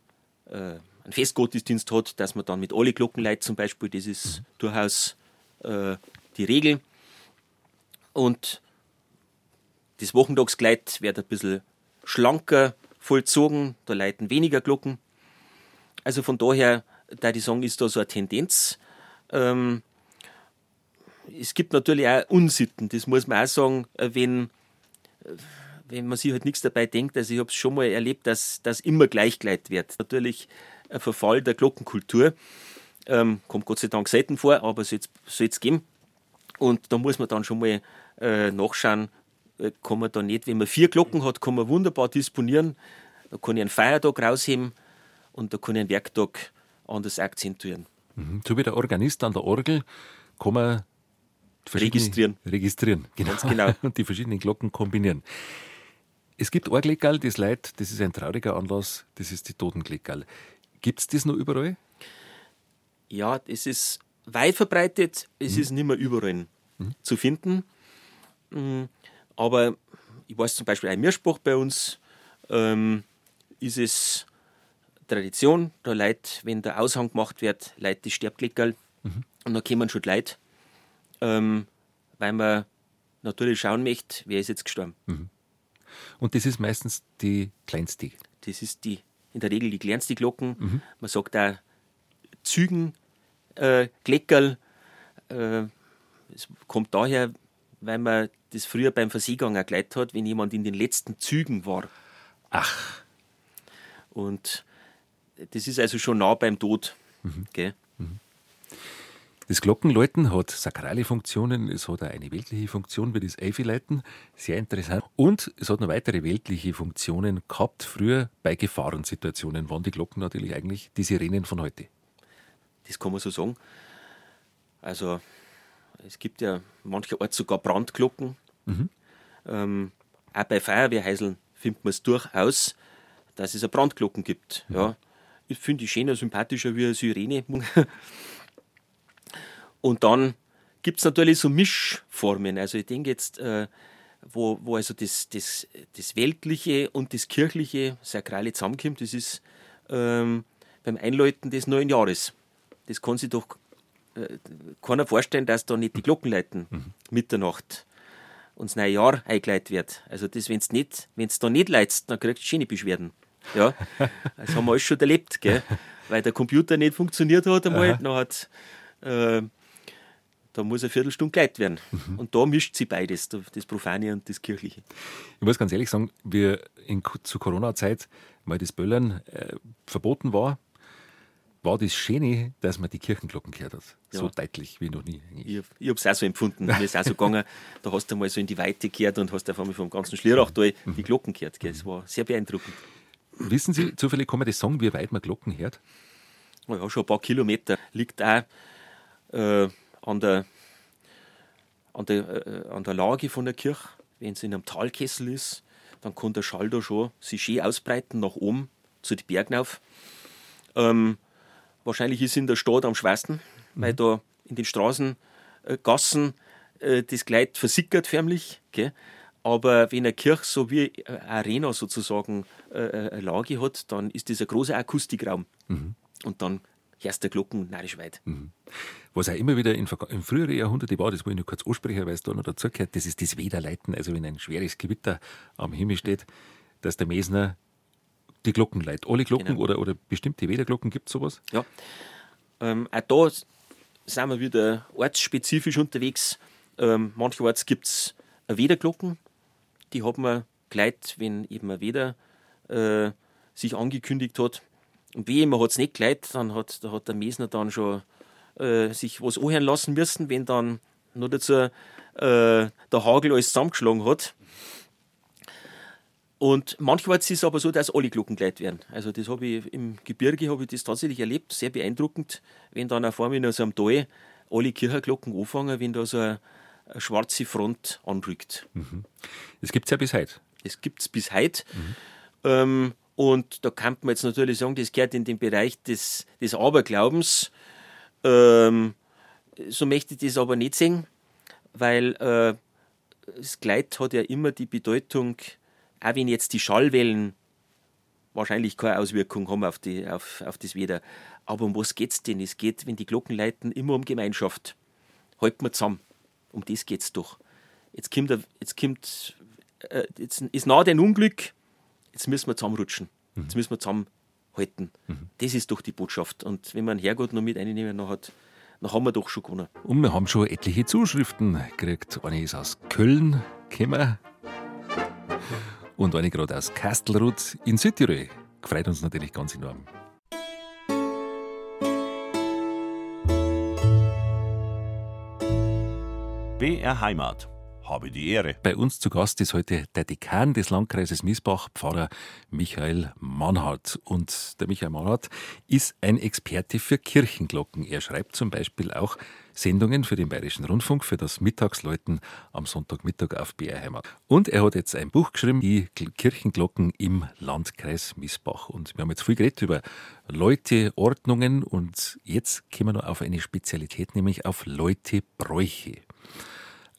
äh, einen Festgottesdienst hat, dass man dann mit alle Glocken leitet zum Beispiel, das ist durchaus äh, die Regel. Und das Wochentagskleid wird ein bisschen schlanker vollzogen, da leiten weniger Glocken. Also von daher, da die sagen, ist da so eine Tendenz. Ähm, es gibt natürlich auch Unsitten, das muss man auch sagen, wenn wenn man sich halt nichts dabei denkt, also ich habe es schon mal erlebt, dass das immer gleichgeleitet wird. Natürlich ein Verfall der Glockenkultur, ähm, kommt Gott sei Dank selten vor, aber soll es geben. Und da muss man dann schon mal äh, nachschauen, äh, kann man da nicht, wenn man vier Glocken hat, kann man wunderbar disponieren. Da kann ich einen Feiertag rausheben und da kann ich einen Werktag anders akzentuieren. Mhm. So wie der Organist an der Orgel kann man registrieren. Registrieren, genau. Ganz genau. Und die verschiedenen Glocken kombinieren. Es gibt Orglegal, das Leid, das ist ein trauriger Anlass, das ist die Totenglegal. Gibt es das noch überall? Ja, es ist weit verbreitet, es mhm. ist nicht mehr überall mhm. zu finden. Mhm. Aber ich weiß zum Beispiel, ein Mirspruch bei uns ähm, ist es Tradition, da Leute, wenn der Aushang gemacht wird, Leute die Sterbgleckerl mhm. und dann kommen schon die Leute, ähm, weil man natürlich schauen möchte, wer ist jetzt gestorben. Mhm. Und das ist meistens die kleinste? Das ist die, in der Regel die kleinste Glocken. Mhm. Man sagt auch Zügen, äh, Gleckerl. Äh, es kommt daher, weil man das früher beim Versiegang erklärt hat, wenn jemand in den letzten Zügen war. Ach. Und das ist also schon nah beim Tod. Mhm. Mhm. Das Glockenläuten hat sakrale Funktionen, es hat auch eine weltliche Funktion wie das Eifelleiten, sehr interessant. Und es hat noch weitere weltliche Funktionen gehabt, früher bei Gefahrensituationen waren die Glocken natürlich eigentlich die Sirenen von heute. Das kann man so sagen. Also es gibt ja mancherorts sogar Brandglocken. Mhm. Ähm, auch bei Feuerwehrheiseln findet man es durchaus, dass es eine Brandglocken gibt. Mhm. Ja, ich finde ich schöner, sympathischer wie eine Sirene. Und dann gibt es natürlich so Mischformen. Also ich denke jetzt, äh, wo, wo also das, das, das Weltliche und das Kirchliche sakrale zusammenkommt, das ist ähm, beim Einläuten des neuen Jahres. Das kann sich doch äh, keiner vorstellen, dass da nicht die Glocken läuten, mhm. Mitternacht und das neue Jahr eingeleitet wird. Also das, wenn es nicht, wenn's da nicht leitst, dann kriegst du schöne Beschwerden. Ja, das haben wir alles schon erlebt, gell? weil der Computer nicht funktioniert hat einmal, dann hat äh, da muss eine Viertelstunde geleitet werden. Mhm. Und da mischt sich beides, das Profane und das Kirchliche. Ich muss ganz ehrlich sagen, wir in, zu Corona-Zeit, weil das Böllern äh, verboten war, war das Schöne, dass man die Kirchenglocken gehört hat. Ja. So deutlich wie noch nie. Eigentlich. Ich, ich habe es auch so empfunden. Mir ist auch so gegangen, da hast du mal so in die Weite gehört und hast auf einmal vom ganzen Schlierachtal mhm. die Glocken gehört. Das war sehr beeindruckend. Wissen Sie, zufällig kann man das sagen, wie weit man Glocken hört? Ja, schon ein paar Kilometer. Liegt auch äh, an, der, an, der, äh, an der Lage von der Kirche. Wenn es in einem Talkessel ist, dann kann der Schall da schon sich schön ausbreiten nach oben zu den Bergen auf. Ähm, wahrscheinlich ist in der Stadt am schwersten, mhm. weil da in den Straßengassen äh, das Kleid versickert förmlich. Gell? Aber wenn eine Kirche so wie eine Arena sozusagen äh, äh, eine Lage hat, dann ist das ein großer Akustikraum. Mhm. Und dann du Glocken weit. Mhm. Was auch immer wieder in, in früheren Jahrhunderten war, das wollte ich nur kurz ansprechen, weil es da noch dazugehört, das ist das Wederleiten. Also wenn ein schweres Gewitter am Himmel steht, dass der Mesner die Glocken leitet. Alle Glocken genau. oder, oder bestimmte Wederglocken, gibt es sowas? Ja. Ähm, auch da sind wir wieder ortsspezifisch unterwegs. Ähm, mancherorts gibt es Wederglocken, die hat man gleich, wenn eben ein Weder äh, sich angekündigt hat. Und wie immer hat es nicht gleich, dann hat, da hat der Mesner dann schon äh, sich was anhören lassen müssen, wenn dann nur dazu äh, der Hagel alles zusammengeschlagen hat. Und manchmal ist es aber so, dass alle Glocken geleitet werden. Also das habe ich im Gebirge habe ich das tatsächlich erlebt, sehr beeindruckend, wenn dann auf einmal in so einem Tal alle Kirchenglocken anfangen, wenn da so eine, eine schwarze Front anrückt. Mhm. Das gibt es ja bis heute. Das gibt es bis heute. Mhm. Ähm, und da kann man jetzt natürlich sagen, das gehört in den Bereich des, des Aberglaubens. Ähm, so möchte ich das aber nicht sehen, weil äh, das Kleid hat ja immer die Bedeutung, auch wenn jetzt die Schallwellen wahrscheinlich keine Auswirkung haben auf, die, auf, auf das Wetter. Aber um was geht es denn? Es geht, wenn die Glocken leiten, immer um Gemeinschaft. Halten wir zusammen. Um das geht es doch. Jetzt kommt, jetzt kommt äh, jetzt ist nah ein Unglück, jetzt müssen wir zusammenrutschen. Mhm. Jetzt müssen wir zusammenhalten. Mhm. Das ist doch die Botschaft. Und wenn man Herrgott noch mit einnehmen, dann, hat, dann haben wir doch schon gewonnen. Und wir haben schon etliche Zuschriften gekriegt. Eine ist aus Köln gekommen und eine gerade aus Kastelruth in Südtirol. Freut uns natürlich ganz enorm. BR Heimat habe die Ehre. Bei uns zu Gast ist heute der Dekan des Landkreises Miesbach, Pfarrer Michael Mannhardt. Und der Michael Mannhardt ist ein Experte für Kirchenglocken. Er schreibt zum Beispiel auch Sendungen für den Bayerischen Rundfunk, für das Mittagsläuten am Sonntagmittag auf BR Heimat. Und er hat jetzt ein Buch geschrieben, die Kirchenglocken im Landkreis Miesbach. Und wir haben jetzt viel geredet über Leute, Ordnungen und jetzt kommen wir noch auf eine Spezialität, nämlich auf Leute, Bräuche.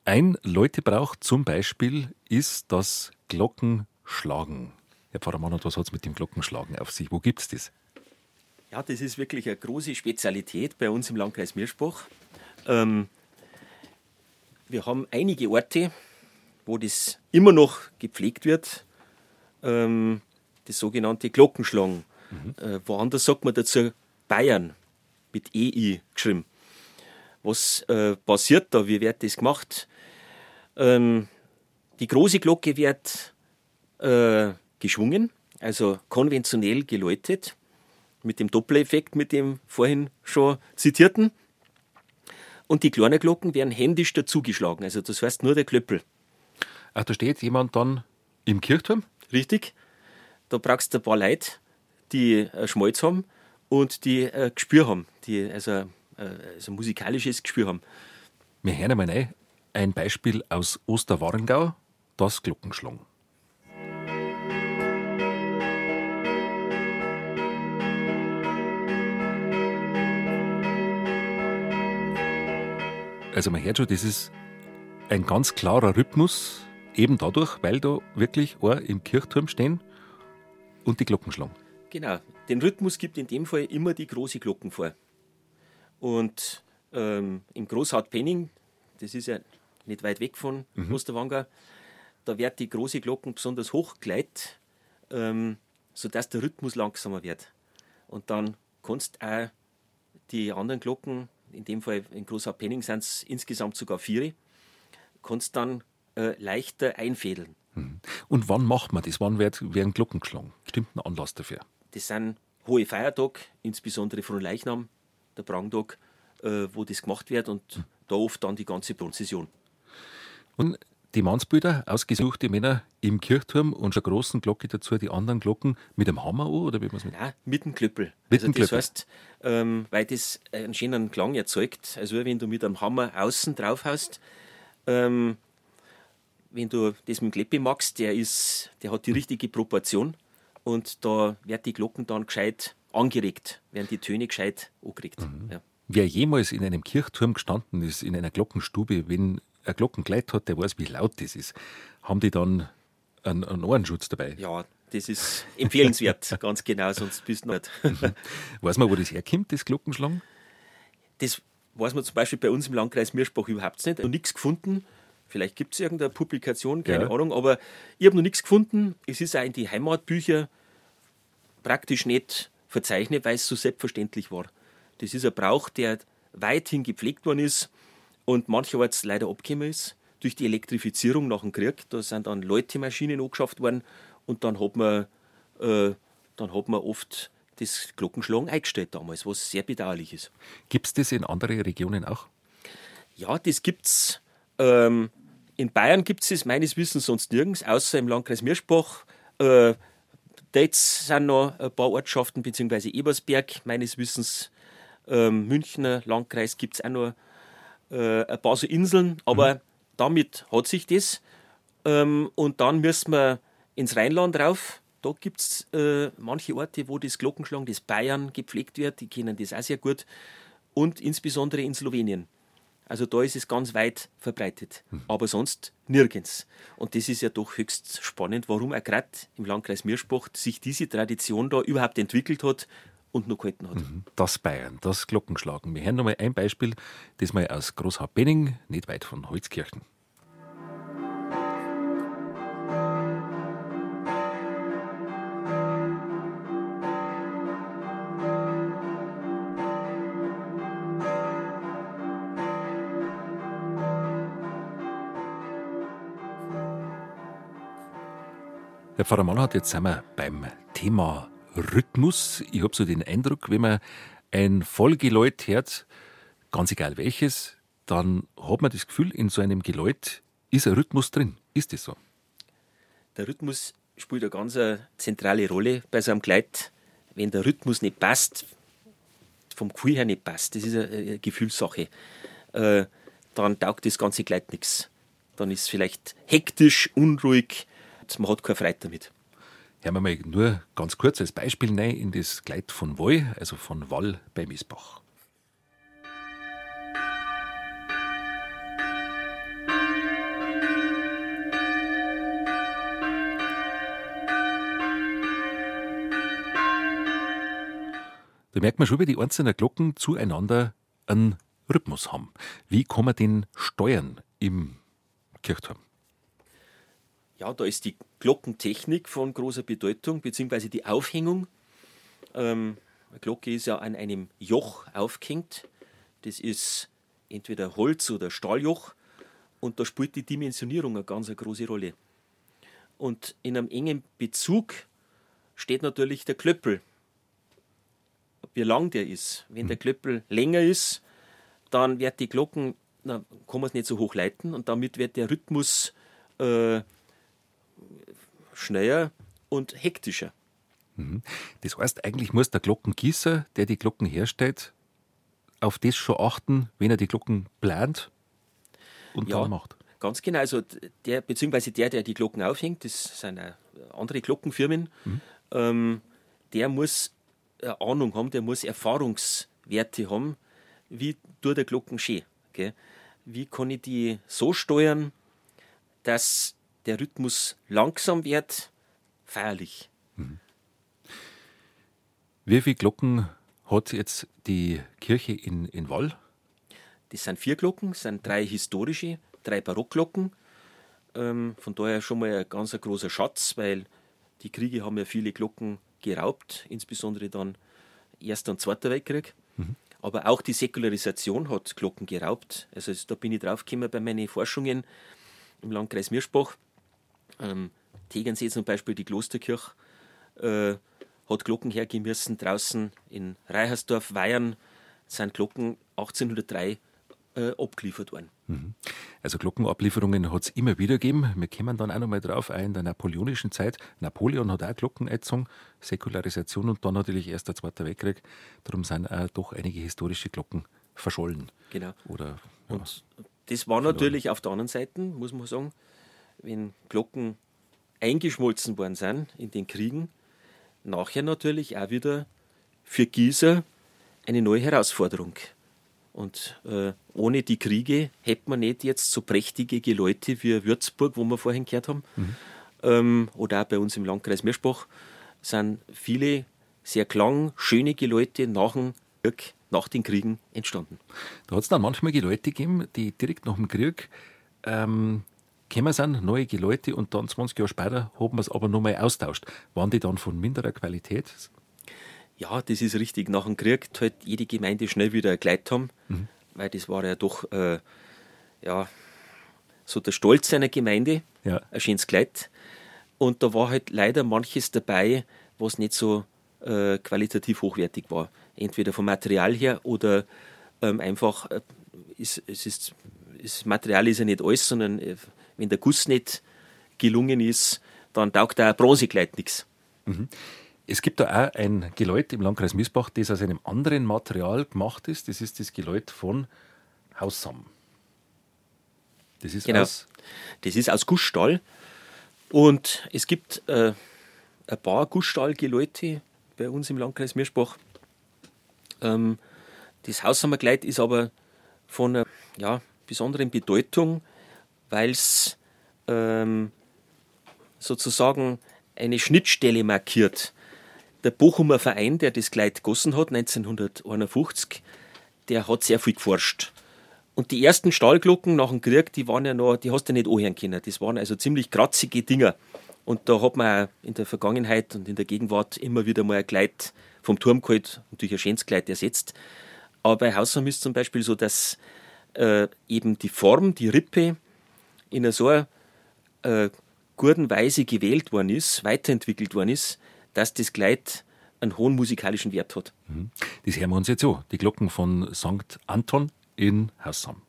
Ein Leutebrauch zum Beispiel ist das Glockenschlagen. Herr Pfarrer Mannert, was hat es mit dem Glockenschlagen auf sich? Wo gibt es das? Ja, das ist wirklich eine große Spezialität bei uns im Landkreis Mirschbach. Ähm, wir haben einige Orte, wo das immer noch gepflegt wird, ähm, das sogenannte Glockenschlagen. Mhm. Äh, woanders sagt man dazu Bayern mit EI geschrieben. Was äh, passiert da? Wie wird das gemacht? Ähm, die große Glocke wird äh, geschwungen, also konventionell geläutet, mit dem Dopplereffekt, mit dem vorhin schon zitierten. Und die kleinen Glocken werden händisch dazugeschlagen, also das heißt nur der Klöppel. Ach, da steht jemand dann im Kirchturm? Richtig. Da brauchst du ein paar Leute, die äh, Schmalz haben und die äh, Gespür haben, die also, also musikalisches Gespür haben. Wir hören einmal rein. Ein Beispiel aus Osterwarengau, das Glockenschlang. Also man hört schon, das ist ein ganz klarer Rhythmus, eben dadurch, weil da wirklich Ohr im Kirchturm stehen und die Glocken schlagen. Genau, den Rhythmus gibt in dem Fall immer die große Glocken vor. Und ähm, im Großhaut-Penning, das ist ja nicht weit weg von mhm. Osterwanger, da wird die große Glocken besonders hoch geleitet, ähm, sodass der Rhythmus langsamer wird. Und dann kannst du auch die anderen Glocken, in dem Fall in Großhaut-Penning sind es insgesamt sogar vier, kannst dann äh, leichter einfädeln. Mhm. Und wann macht man das? Wann wird, werden Glocken geschlagen? Bestimmten Anlass dafür? Das sind hohe Feiertage, insbesondere von Leichnam, der Brandtag, äh, wo das gemacht wird und da oft dann die ganze Prozession. Und die Mannsbilder, ausgesuchte Männer im Kirchturm und einer großen Glocke dazu, die anderen Glocken mit dem Hammer an, oder wie man es mit? Nein, mit dem Klöppel. Mit also das Klöppel. heißt, ähm, weil das einen schönen Klang erzeugt, also wenn du mit einem Hammer außen drauf hast, ähm, wenn du das mit dem Kleppe magst, der, ist, der hat die richtige Proportion und da werden die Glocken dann gescheit angeregt, werden die Töne gescheit angekriegt. Mhm. Ja. Wer jemals in einem Kirchturm gestanden ist, in einer Glockenstube, wenn ein Glockengleit hat, der weiß, wie laut das ist. Haben die dann einen, einen Ohrenschutz dabei? Ja, das ist empfehlenswert, ganz genau, sonst bist du nicht. Mhm. weiß man, wo das herkommt, das Glockenschlagen? Das weiß man zum Beispiel bei uns im Landkreis Mirschbach überhaupt nicht. Noch nichts gefunden. Vielleicht gibt es irgendeine Publikation, keine ja. Ahnung, aber ich habe noch nichts gefunden. Es ist auch in die Heimatbücher praktisch nicht verzeichnet, weil es so selbstverständlich war. Das ist ein Brauch, der weithin gepflegt worden ist und mancherorts leider abgekommen ist durch die Elektrifizierung nach dem Krieg. Da sind dann Leute-Maschinen angeschafft worden und dann hat man, äh, dann hat man oft das Glockenschlagen eingestellt damals, was sehr bedauerlich ist. Gibt es das in anderen Regionen auch? Ja, das gibt es. Ähm, in Bayern gibt es es meines Wissens sonst nirgends, außer im Landkreis Mirschbach. Äh, Dates sind noch ein paar Ortschaften, beziehungsweise Ebersberg, meines Wissens. Ähm, Münchner Landkreis gibt es auch noch äh, ein paar so Inseln, aber mhm. damit hat sich das. Ähm, und dann müssen wir ins Rheinland rauf. Da gibt es äh, manche Orte, wo das Glockenschlagen des Bayern gepflegt wird. Die kennen das auch sehr gut. Und insbesondere in Slowenien. Also da ist es ganz weit verbreitet, mhm. aber sonst nirgends. Und das ist ja doch höchst spannend, warum auch gerade im Landkreis Mirschbach sich diese Tradition da überhaupt entwickelt hat und noch gehalten hat. Mhm. Das Bayern, das Glockenschlagen. Wir hören nochmal ein Beispiel, das mal aus Großhaupt-Benning, nicht weit von Holzkirchen. Herr Pfarrer Mannhardt, jetzt sind wir beim Thema Rhythmus. Ich habe so den Eindruck, wenn man ein Vollgeläut hört, ganz egal welches, dann hat man das Gefühl, in so einem Geläut ist ein Rhythmus drin. Ist das so? Der Rhythmus spielt eine ganz zentrale Rolle bei so einem Kleid. Wenn der Rhythmus nicht passt, vom Gefühl her nicht passt, das ist eine Gefühlssache, äh, dann taugt das ganze Kleid nichts. Dann ist es vielleicht hektisch, unruhig, man hat keine Freude damit. Hören wir mal nur ganz kurz als Beispiel rein in das Kleid von Wall, also von Wall bei Miesbach. Da Da merkt man schon, wie die einzelnen Glocken zueinander einen Rhythmus haben. Wie kann man den steuern im Kirchturm? Ja, da ist die Glockentechnik von großer Bedeutung, beziehungsweise die Aufhängung. Ähm, eine Glocke ist ja an einem Joch aufgehängt. Das ist entweder Holz- oder Stahljoch. Und da spielt die Dimensionierung eine ganz eine große Rolle. Und in einem engen Bezug steht natürlich der Klöppel. Wie lang der ist. Wenn der Klöppel länger ist, dann wird die Glocken, na, kann man es nicht so hoch leiten und damit wird der Rhythmus äh, schneller und hektischer. Das heißt, eigentlich muss der Glockengießer, der die Glocken herstellt, auf das schon achten, wenn er die Glocken plant und Ja. dann macht. Ganz genau. Also der, beziehungsweise der, der die Glocken aufhängt, das sind andere Glockenfirmen, ähm, der muss eine Ahnung haben, der muss Erfahrungswerte haben, wie tut der Glocken schön. Wie kann ich die so steuern, dass der Rhythmus langsam wird, feierlich. Wie viele Glocken hat jetzt die Kirche in, in Wall? Das sind vier Glocken, das sind drei historische, drei Barockglocken. Ähm, von daher schon mal ein ganz großer Schatz, weil die Kriege haben ja viele Glocken geraubt, insbesondere dann Erster und Zweiter Weltkrieg. Aber auch die Säkularisation hat Glocken geraubt. Also da bin ich draufgekommen bei meinen Forschungen im Landkreis Mirschbach. Ähm, Tegernsee zum Beispiel, die Klosterkirche, äh, hat Glocken hergeben müssen. Draußen in Reihersdorf, Weyern sind Glocken 1803 äh, abgeliefert worden. Also Glockenablieferungen hat es immer wieder gegeben. Wir kommen dann auch noch mal drauf, auch in der napoleonischen Zeit. Napoleon hat auch Glockenätzung, Säkularisation und dann natürlich erst der Zweite Weltkrieg. Darum sind auch doch einige historische Glocken verschollen. Genau. Oder ja, Und das war natürlich auf der anderen Seite, muss man sagen, wenn Glocken eingeschmolzen worden sind in den Kriegen, nachher natürlich auch wieder für Gießer eine neue Herausforderung. Und äh, ohne die Kriege hätte man nicht jetzt so prächtige Geläute wie Würzburg, wo wir vorhin gehört haben, ähm, oder auch bei uns im Landkreis Mirschbach, sind viele sehr klang, schöne Geläute nach dem Krieg, nach den Kriegen entstanden. Da hat es dann manchmal Geläute gegeben, die direkt nach dem Krieg ähm, gekommen sind, neue Geläute und dann 20 Jahre später haben wir es aber nochmal austauscht. Waren die dann von minderer Qualität? Ja, das ist richtig. Nach dem Krieg hat halt jede Gemeinde schnell wieder ein Kleid haben, weil das war ja doch äh, ja, so der Stolz einer Gemeinde, Ja. ein schönes Kleid. Und da war halt leider manches dabei, was nicht so äh, qualitativ hochwertig war. Entweder vom Material her oder ähm, einfach, äh, ist, es ist, das Material ist ja nicht alles, sondern äh, wenn der Guss nicht gelungen ist, dann taugt auch ein Bronzekleid nichts. Es gibt da auch ein Geläut im Landkreis Miesbach, das aus einem anderen Material gemacht ist. Das ist das Geläut von Haussam. Das ist Genau. aus Das ist aus Gussstahl. Und es gibt äh, ein paar Gussstahlgeläute bei uns im Landkreis Mirschbach. Ähm, das Haushammerkleid ist aber von einer ja, besonderen Bedeutung, weil es ähm, sozusagen eine Schnittstelle markiert. Der Bochumer Verein, der das Kleid gegossen hat, 1951, der hat sehr viel geforscht. Und die ersten Stahlglocken nach dem Krieg, die waren ja noch, die hast du nicht anhören können. Das waren also ziemlich kratzige Dinger. Und da hat man in der Vergangenheit und in der Gegenwart immer wieder mal ein Kleid vom Turm geholt durch ein schönes Kleid ersetzt. Aber bei Hausham ist zum Beispiel so, dass äh, eben die Form, die Rippe in einer so äh, guten Weise gewählt worden ist, weiterentwickelt worden ist, dass das Kleid einen hohen musikalischen Wert hat. Das hören wir uns jetzt so. Die Glocken von St. Anton in Haussam.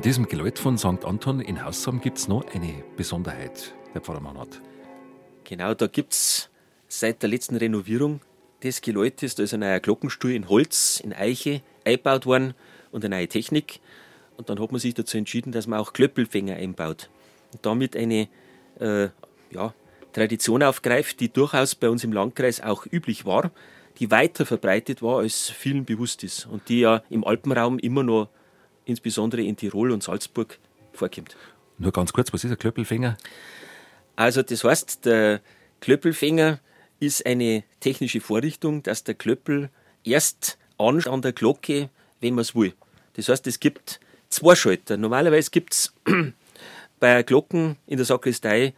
Bei diesem Geläut von St. Anton in Haussam gibt es noch eine Besonderheit, der Pfarrer hat. Genau, da gibt es seit der letzten Renovierung des Geläutes, da ist ein neuer Glockenstuhl in Holz, in Eiche eingebaut worden und eine neue Technik. Und dann hat man sich dazu entschieden, dass man auch Klöppelfänger einbaut. Und damit eine äh, ja, Tradition aufgreift, die durchaus bei uns im Landkreis auch üblich war, die weiter verbreitet war, als vielen bewusst ist. Und die ja im Alpenraum immer noch, insbesondere in Tirol und Salzburg, vorkommt. Nur ganz kurz, was ist ein Klöppelfänger? Also das heißt, der Klöppelfänger ist eine technische Vorrichtung, dass der Klöppel erst an, an der Glocke, wenn man es will. Das heißt, es gibt zwei Schalter. Normalerweise gibt es bei Glocken in der Sakristei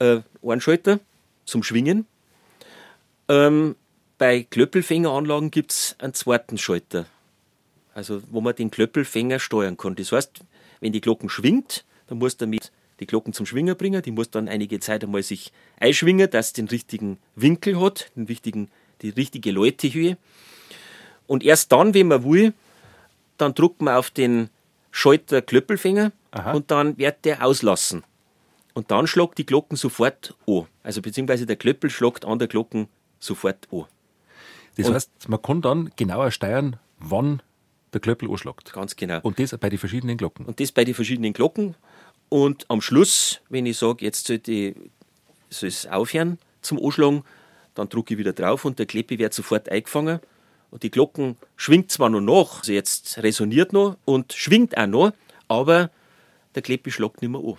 äh, einen Schalter zum Schwingen. Ähm, bei Klöppelfängeranlagen gibt es einen zweiten Schalter, also wo man den Klöppelfänger steuern kann. Das heißt, wenn die Glocken schwingt, dann muss damit die Glocken zum Schwingen bringen. Die muss dann einige Zeit einmal sich einschwingen, dass es den richtigen Winkel hat, den richtigen, die richtige Läutehöhe. Und erst dann, wenn man will, dann drückt man auf den Schalter Klöppelfänger Aha. und dann wird der auslassen. Und dann schlagt die Glocken sofort an. Also beziehungsweise der Klöppel schlagt an der Glocken sofort an. Das und heißt, man kann dann genauer steuern, wann der Klöppel anschlagt. Ganz genau. Und das bei den verschiedenen Glocken. Und das bei den verschiedenen Glocken. Und am Schluss, wenn ich sage, jetzt sollte soll es aufhören zum Anschlagen, dann drücke ich wieder drauf und der Kleppe wird sofort eingefangen. Und die Glocken schwingt zwar noch nach, also jetzt resoniert noch und schwingt auch noch, aber der Kleppe schlagt nicht mehr an.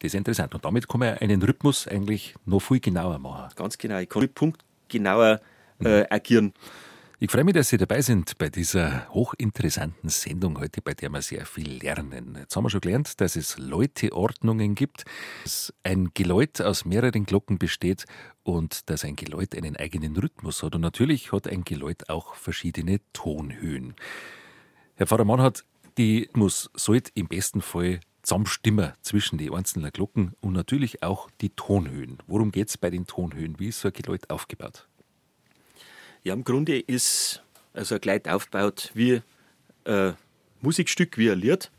Das ist interessant. Und damit kann man einen Rhythmus eigentlich noch viel genauer machen. Ganz genau. Ich kann den Punkt genauer äh, agieren. Ich freue mich, dass Sie dabei sind bei dieser hochinteressanten Sendung heute, bei der wir sehr viel lernen. Jetzt haben wir schon gelernt, dass es Läuteordnungen gibt, dass ein Geläut aus mehreren Glocken besteht und dass ein Geläut einen eigenen Rhythmus hat. Und natürlich hat ein Geläut auch verschiedene Tonhöhen. Herr Pfarrer Mannhardt, die muss sollte im besten Fall zusammenstimmen zwischen den einzelnen Glocken und natürlich auch die Tonhöhen. Worum geht es bei den Tonhöhen? Wie ist so ein Geläut aufgebaut? Ja, im Grunde ist also ein Kleid aufgebaut wie ein Musikstück, wie ein Lied.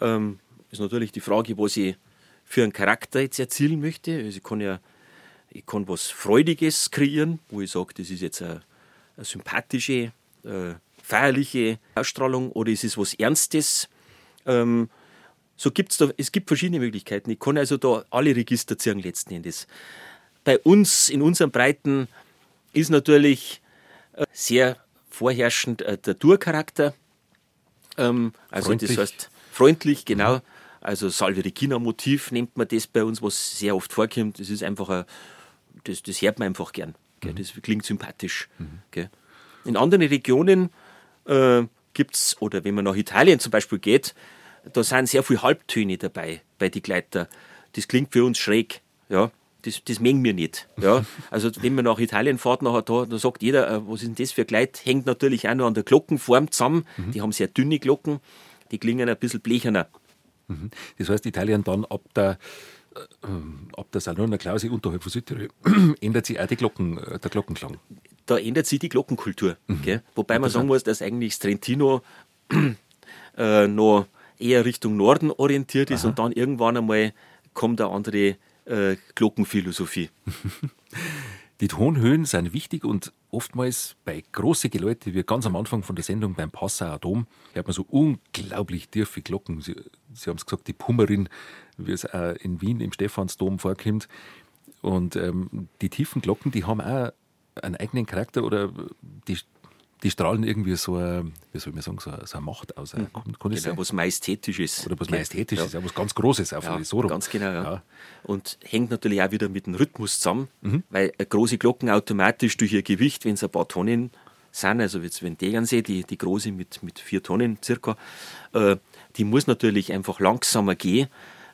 Ähm, ist natürlich die Frage, was ich für einen Charakter jetzt erzielen möchte. Also ich kann ja ich kann was Freudiges kreieren, wo ich sage, das ist jetzt eine, eine sympathische, äh, feierliche Ausstrahlung oder ist es was Ernstes. Ähm, so gibt's da, es gibt verschiedene Möglichkeiten. Ich kann also da alle Register ziehen letzten Endes. Bei uns, in unseren Breiten, ist natürlich äh, sehr vorherrschend äh, der Tourcharakter. Ähm, also freundlich. das heißt freundlich, genau. Mhm. Also Salve Regina Motiv nennt man das bei uns, was sehr oft vorkommt. Das ist einfach ein, das, das hört man einfach gern. Mhm. Das klingt sympathisch. Mhm. In anderen Regionen äh, gibt es, oder wenn man nach Italien zum Beispiel geht, da sind sehr viele Halbtöne dabei bei die Gleiter. Das klingt für uns schräg. Ja, das, das mengen wir nicht. Ja? Also wenn man nach Italien fährt, nachher da, da sagt jeder, äh, was ist denn das für Kleid? Hängt natürlich auch noch an der Glockenform zusammen. Mhm. Die haben sehr dünne Glocken, die klingen ein bisschen blecherner. Mhm. Das heißt, Italien dann ab der äh, ab der Salona Klause unterhalb von Südtirol ändert sich auch die Glocken, äh, der Glockenklang. Da ändert sich die Glockenkultur. Mhm. Wobei man sagen muss, dass eigentlich das Trentino äh, noch eher Richtung Norden orientiert ist Aha. und dann irgendwann einmal kommt eine andere äh, Glockenphilosophie. Die Tonhöhen sind wichtig und oftmals bei großen Geläute, wie ganz am Anfang von der Sendung beim Passauer Dom, hört man so unglaublich tiefe Glocken. Sie, Sie haben es gesagt, die Pummerin, wie es auch in Wien im Stephansdom vorkommt. Und ähm, die tiefen Glocken, die haben auch einen eigenen Charakter oder die die strahlen irgendwie so, eine, wie soll man sagen, so, eine, so eine Macht aus. Mhm. Kann, kann genau, was Majestätisches. Oder was Majestätisches, ja. was ganz Großes auch ja, so rum. Ganz genau, ja. ja. Und hängt natürlich auch wieder mit dem Rhythmus zusammen, mhm. weil große Glocken automatisch durch ihr Gewicht, wenn es ein paar Tonnen sind, also jetzt wenn Tegernsee, die, die große mit, mit vier Tonnen circa, äh, die muss natürlich einfach langsamer gehen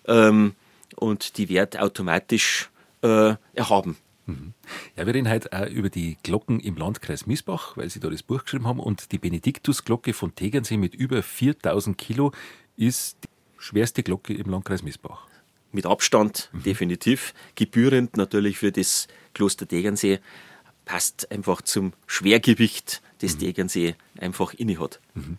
ähm, und die wird automatisch äh, erhaben. Mhm. Ja, wir reden heute auch über die Glocken im Landkreis Miesbach, weil Sie da das Buch geschrieben haben. Und die Benediktusglocke von Tegernsee mit über 4000 Kilo ist die schwerste Glocke im Landkreis Miesbach. Mit Abstand, mhm. definitiv. Gebührend natürlich für das Kloster Tegernsee. Passt einfach zum Schwergewicht, das mhm. Tegernsee einfach inne hat. Mhm.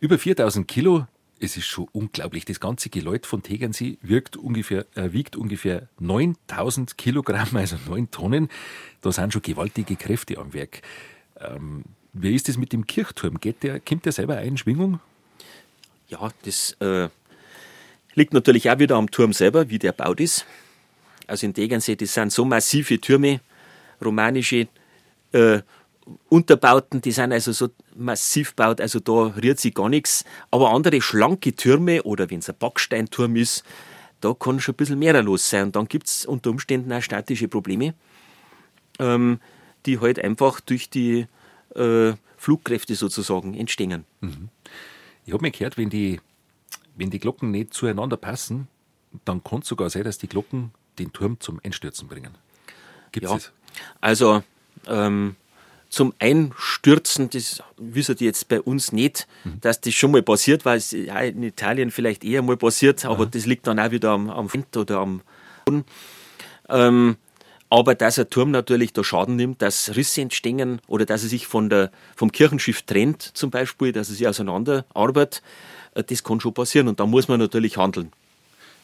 Über 4000 Kilo es ist schon unglaublich. Das ganze Geläut von Tegernsee wirkt ungefähr, äh, wiegt ungefähr 9000 Kilogramm, also 9 Tonnen. Da sind schon gewaltige Kräfte am Werk. Ähm, wie ist es mit dem Kirchturm? Geht der, kommt der selber in Schwingung? Ja, das äh, liegt natürlich auch wieder am Turm selber, wie der baut ist. Also in Tegernsee, das sind so massive Türme, romanische äh, Unterbauten, die sind also so massiv gebaut, also da rührt sich gar nichts. Aber andere schlanke Türme oder wenn es ein Backsteinturm ist, da kann schon ein bisschen mehr los sein. Und dann gibt es unter Umständen auch statische Probleme, ähm, die halt einfach durch die äh, Flugkräfte sozusagen entstehen. Mhm. Ich habe mir gehört, wenn die, wenn die Glocken nicht zueinander passen, dann kann es sogar sein, dass die Glocken den Turm zum Einstürzen bringen. Gibt es ja. das? Also ähm, zum Einstürzen, das wissen die jetzt bei uns nicht, mhm. dass das schon mal passiert, weil es ja, in Italien vielleicht eher mal passiert, aber Aha. das liegt dann auch wieder am, am Wind oder am Boden. Ähm, aber dass ein Turm natürlich da Schaden nimmt, dass Risse entstehen oder dass er sich von der, vom Kirchenschiff trennt, zum Beispiel, dass er sich auseinanderarbeitet, äh, das kann schon passieren und da muss man natürlich handeln.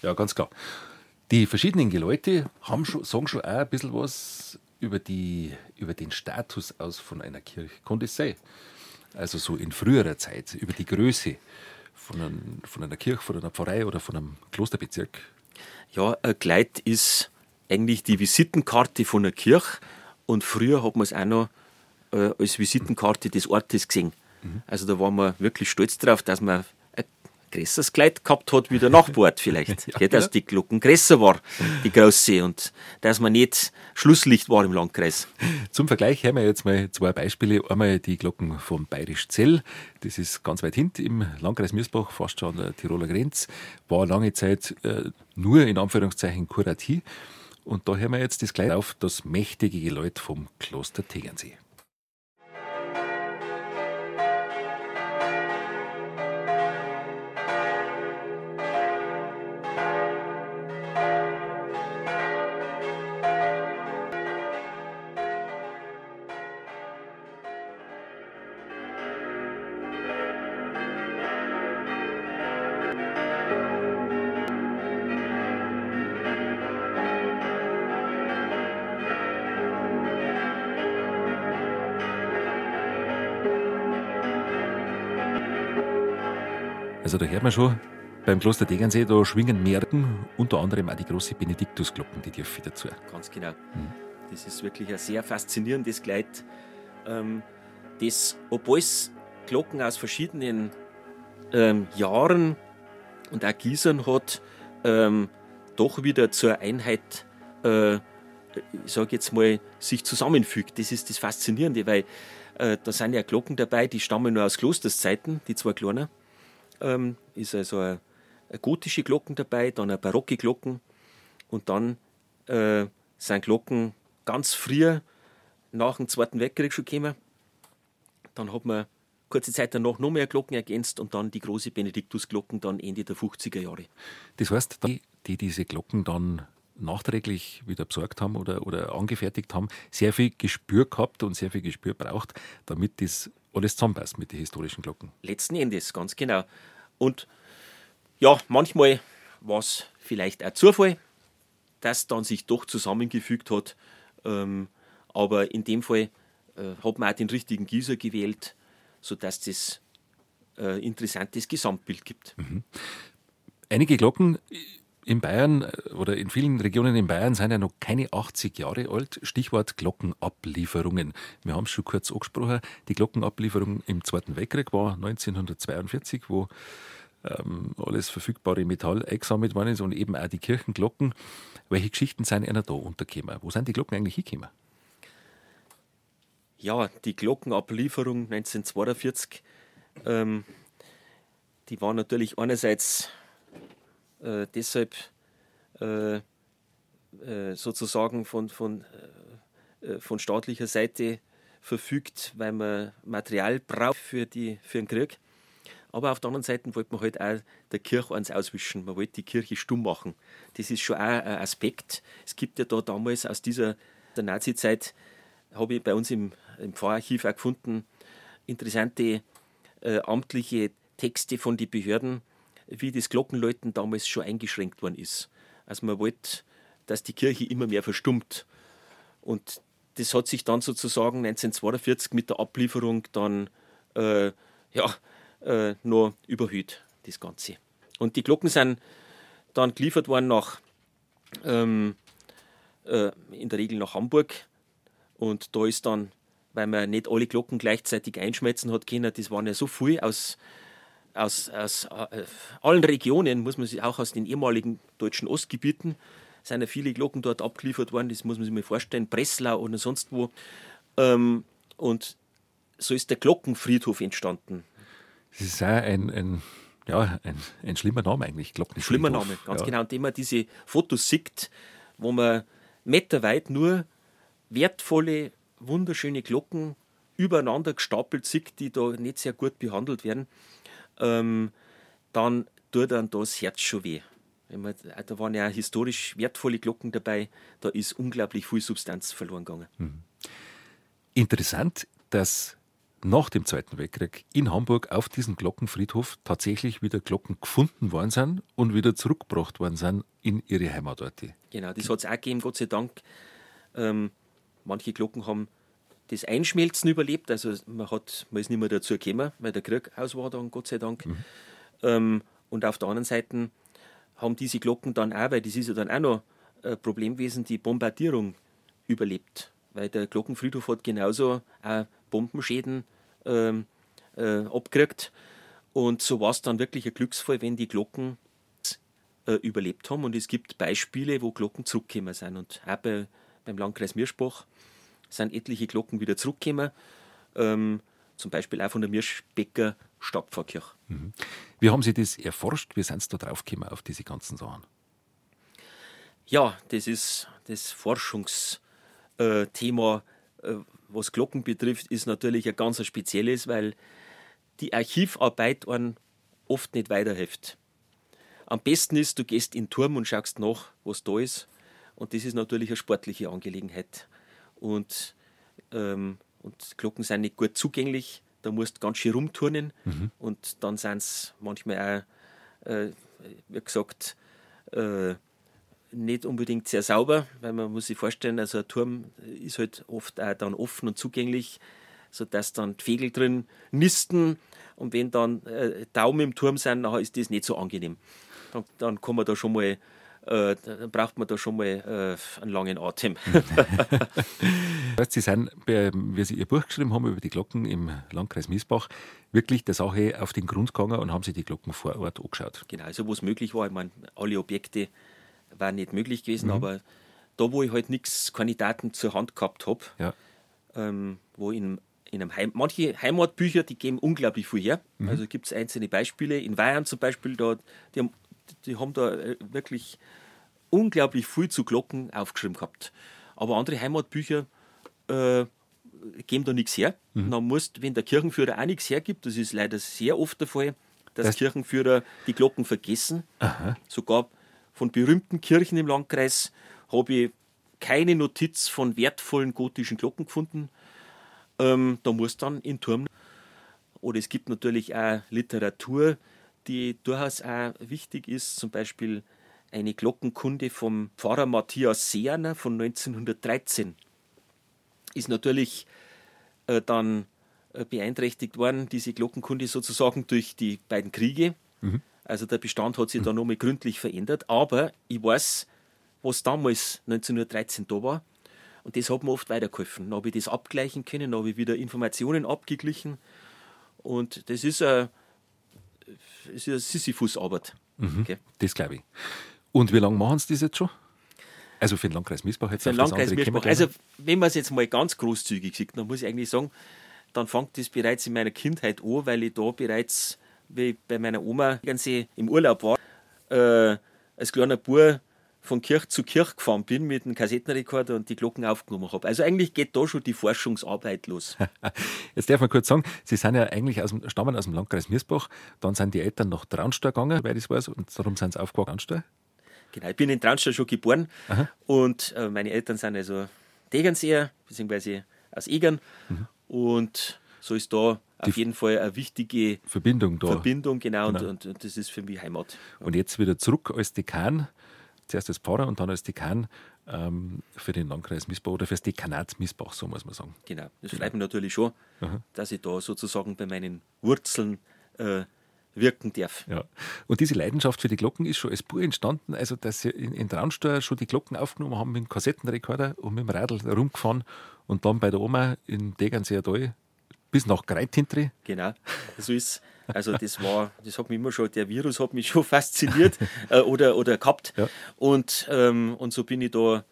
Ja, ganz klar. Die verschiedenen Leute haben schon, sagen schon auch ein bisschen was über, die, über den Status aus von einer Kirche. Sein? Also so in früherer Zeit, über die Größe von, ein, von einer Kirche, von einer Pfarrei oder von einem Klosterbezirk? Ja, ein Kleid ist eigentlich die Visitenkarte von einer Kirche und früher hat man es auch noch äh, als Visitenkarte des Ortes gesehen. Mhm. Also da waren wir wirklich stolz drauf, dass man größeres Kleid gehabt hat wie der Nachbart vielleicht. ja, ja, dass die Glocken größer war, die große, und dass man nicht Schlusslicht war im Landkreis. Zum Vergleich haben wir jetzt mal zwei Beispiele. Einmal die Glocken vom Bayerisch Zell, das ist ganz weit hinten im Landkreis Mirsbach, fast schon an der Tiroler Grenze, war lange Zeit äh, nur in Anführungszeichen Kuratie. Und da hören wir jetzt das gleich auf, das mächtige Geläut vom Kloster Tegernsee. Also da hört man schon, beim Kloster Tegernsee, da schwingen Märkten, unter anderem auch die große Benediktusglocken, die dürfen dazu. Ganz genau. Mhm. Das ist wirklich ein sehr faszinierendes Kleid, ähm, das, obwohl es Glocken aus verschiedenen ähm, Jahren und auch Gießern hat, ähm, doch wieder zur Einheit, äh, ich sage jetzt mal, sich zusammenfügt. Das ist das Faszinierende, weil äh, da sind ja Glocken dabei, die stammen nur aus Klosterszeiten, die zwei kleinen ähm, ist also eine, eine, gotische Glocken dabei, dann eine barocke Glocken und dann äh, sind Glocken ganz früh nach dem Zweiten Weltkrieg schon gekommen. Dann hat man kurze Zeit danach noch mehr Glocken ergänzt und dann die große Benediktusglocken dann Ende der 50er Jahre. Das heißt, die, die diese Glocken dann nachträglich wieder besorgt haben oder, oder angefertigt haben, sehr viel Gespür gehabt und sehr viel Gespür braucht, damit das alles zusammenpasst mit den historischen Glocken. Letzten Endes, ganz genau. Und ja, manchmal war es vielleicht ein Zufall, dass dann sich doch zusammengefügt hat. Ähm, aber in dem Fall äh, hat man auch den richtigen Gießer gewählt, sodass das äh, interessantes Gesamtbild gibt. Mhm. Einige Glocken in Bayern äh, oder in vielen Regionen in Bayern sind ja noch keine 80 Jahre alt. Stichwort Glockenablieferungen. Wir haben es schon kurz angesprochen. Die Glockenablieferung im Zweiten Weltkrieg war 1942, wo ähm, alles verfügbare Metall eingesammelt worden ist und eben auch die Kirchenglocken. Welche Geschichten sind einer da untergekommen? Wo sind die Glocken eigentlich hingekommen? Ja, die Glockenablieferung 1942, ähm, die war natürlich einerseits äh, deshalb äh, äh, sozusagen von, von, äh, äh, von staatlicher Seite verfügt, weil man Material braucht für, die, für den Krieg. Aber auf der anderen Seite wollte man halt auch der Kirche eins auswischen. Man wollte die Kirche stumm machen. Das ist schon auch ein Aspekt. Es gibt ja da damals aus dieser der Nazi-Zeit, habe ich bei uns im, im Pfarrarchiv auch gefunden, interessante äh, amtliche Texte von den Behörden, wie das Glockenläuten damals schon eingeschränkt worden ist. Also man wollte, dass die Kirche immer mehr verstummt. Und das hat sich dann sozusagen 1942 mit der Ablieferung dann äh, ja, äh, noch überhöht. das Ganze. Und die Glocken sind dann geliefert worden nach, ähm, äh, in der Regel nach Hamburg. Und da ist dann, weil man nicht alle Glocken gleichzeitig einschmelzen hat können, das waren ja so viel aus, aus, aus äh, allen Regionen, muss man sich auch aus den ehemaligen deutschen Ostgebieten, sind ja viele Glocken dort abgeliefert worden, das muss man sich mal vorstellen, Breslau oder sonst wo. Ähm, und so ist der Glockenfriedhof entstanden. Das ist auch ein, ein, ja, ein, ein schlimmer Name eigentlich, Glockenfriedhof. Schlimmer Name, ganz ja. genau. Und immer diese Fotos sieht, wo man meterweit nur wertvolle, wunderschöne Glocken übereinander gestapelt sieht, die da nicht sehr gut behandelt werden, ähm, dann tut dann das Herz schon weh. Man, da waren ja historisch wertvolle Glocken dabei, da ist unglaublich viel Substanz verloren gegangen. Mhm. Interessant, dass nach dem Zweiten Weltkrieg in Hamburg auf diesem Glockenfriedhof tatsächlich wieder Glocken gefunden worden sind und wieder zurückgebracht worden sind in ihre Heimatorte. Genau, das hat es auch gegeben, Gott sei Dank. Ähm, manche Glocken haben das Einschmelzen überlebt, also man, hat, man ist nicht mehr dazu gekommen, weil der Krieg aus war dann, Gott sei Dank. Mhm. Ähm, und auf der anderen Seite haben diese Glocken dann auch, weil das ist ja dann auch noch ein Problem gewesen, die Bombardierung überlebt. Weil der Glockenfriedhof hat genauso auch Bombenschäden ähm, äh, abgekriegt. Und so war es dann wirklich ein Glücksfall, wenn die Glocken äh, überlebt haben. Und es gibt Beispiele, wo Glocken zurückgekommen sind. Und auch bei, beim Landkreis Mirschbach sind etliche Glocken wieder zurückgekommen. Ähm, zum Beispiel auch von der Mirschbecker Stadtpfarrkirche. Mhm. Wie haben Sie das erforscht? Wie sind Sie da draufgekommen auf diese ganzen Sachen? Ja, das ist das Forschungsthema, äh, was Glocken betrifft, ist natürlich ein ganz spezielles, weil die Archivarbeit einen oft nicht weiterhilft. Am besten ist, du gehst in den Turm und schaust nach, was da ist. Und das ist natürlich eine sportliche Angelegenheit. Und, ähm, und Glocken sind nicht gut zugänglich. Da musst du ganz schön rumturnen. Mhm. Und dann sind es manchmal auch, äh, wie gesagt, äh, nicht unbedingt sehr sauber, weil man muss sich vorstellen, also ein Turm ist halt oft auch dann offen und zugänglich, sodass dann die Vögel drin nisten und wenn dann äh, Daumen im Turm sind, dann ist das nicht so angenehm. Dann, dann kann man da schon mal äh, dann braucht man da schon mal äh, einen langen Atem. Sie sind, wie Sie Ihr Buch geschrieben haben über die Glocken im Landkreis Miesbach, wirklich der Sache auf den Grund gegangen und haben sich die Glocken vor Ort angeschaut. Genau, also wo es möglich war. Ich meine, alle Objekte war nicht möglich gewesen, mhm. aber da, wo ich halt nichts, keine Daten zur Hand gehabt habe, ja. ähm, wo in, in einem Heim, manche Heimatbücher, die geben unglaublich viel her. Mhm. Also gibt es einzelne Beispiele. In Bayern zum Beispiel, da, die, haben, die haben da äh, wirklich unglaublich viel zu Glocken aufgeschrieben gehabt. Aber andere Heimatbücher äh, geben da nichts her. Mhm. Dann musst, wenn der Kirchenführer auch nichts hergibt, das ist leider sehr oft der Fall, dass das Kirchenführer die Glocken vergessen. Aha. Sogar von berühmten Kirchen im Landkreis habe ich keine Notiz von wertvollen gotischen Glocken gefunden. Ähm, da muss dann in Turm. Oder es gibt natürlich auch Literatur, die durchaus auch wichtig ist, zum Beispiel eine Glockenkunde vom Pfarrer Matthias Seerner von 1913. Ist natürlich äh, dann äh, beeinträchtigt worden, diese Glockenkunde sozusagen durch die beiden Kriege. Mhm. Also der Bestand hat sich da nochmal gründlich verändert. Aber ich weiß, was damals 1913 da war. Und das hat mir oft weitergeholfen. Dann habe ich das abgleichen können, dann habe ich wieder Informationen abgeglichen. Und das ist eine, das eine Sisyphus-Arbeit. Mhm, okay. Das glaube ich. Und wie lange machen Sie das jetzt schon? Also für den Landkreis Miesbach jetzt Für den Landkreis Miesbach. Also wenn man es jetzt mal ganz großzügig sieht, dann muss ich eigentlich sagen, dann fängt das bereits in meiner Kindheit an, weil ich da bereits wie bei meiner Oma im Urlaub war, äh, als kleiner Bub von Kirche zu Kirche gefahren bin mit einem Kassettenrekorder und die Glocken aufgenommen habe. Also eigentlich geht da schon die Forschungsarbeit los. Jetzt darf man kurz sagen, Sie sind ja eigentlich aus dem, stammen aus dem Landkreis Mirsbach, dann sind die Eltern nach Traunstein gegangen, weil das weiß, und darum sind sie aufgewachsen Traunstein. Genau, ich bin in Traunstein schon geboren Aha. und äh, meine Eltern sind also Tegernseer, beziehungsweise aus Egern mhm. und so ist da auf jeden Fall eine wichtige Verbindung da. Verbindung, genau, genau. Und, und, das ist für mich Heimat. Und jetzt wieder zurück als Dekan, zuerst als Pfarrer und dann als Dekan ähm, für den Landkreis Miesbach oder für das Dekanat Miesbach, so muss man sagen. Genau, das genau. freut mich natürlich schon, Aha. dass ich da sozusagen bei meinen Wurzeln äh, wirken darf. Ja. Und diese Leidenschaft für die Glocken ist schon als Bur entstanden, also dass sie in, in Traunsteuer schon die Glocken aufgenommen haben mit dem Kassettenrekorder und mit dem Radl rumgefahren und dann bei der Oma in Degernseer Tal bis nach Greitintri. Genau, so ist also das war, das hat mich immer schon, der Virus hat mich schon fasziniert äh, oder, oder gehabt. Ja. Und, ähm, und so bin ich da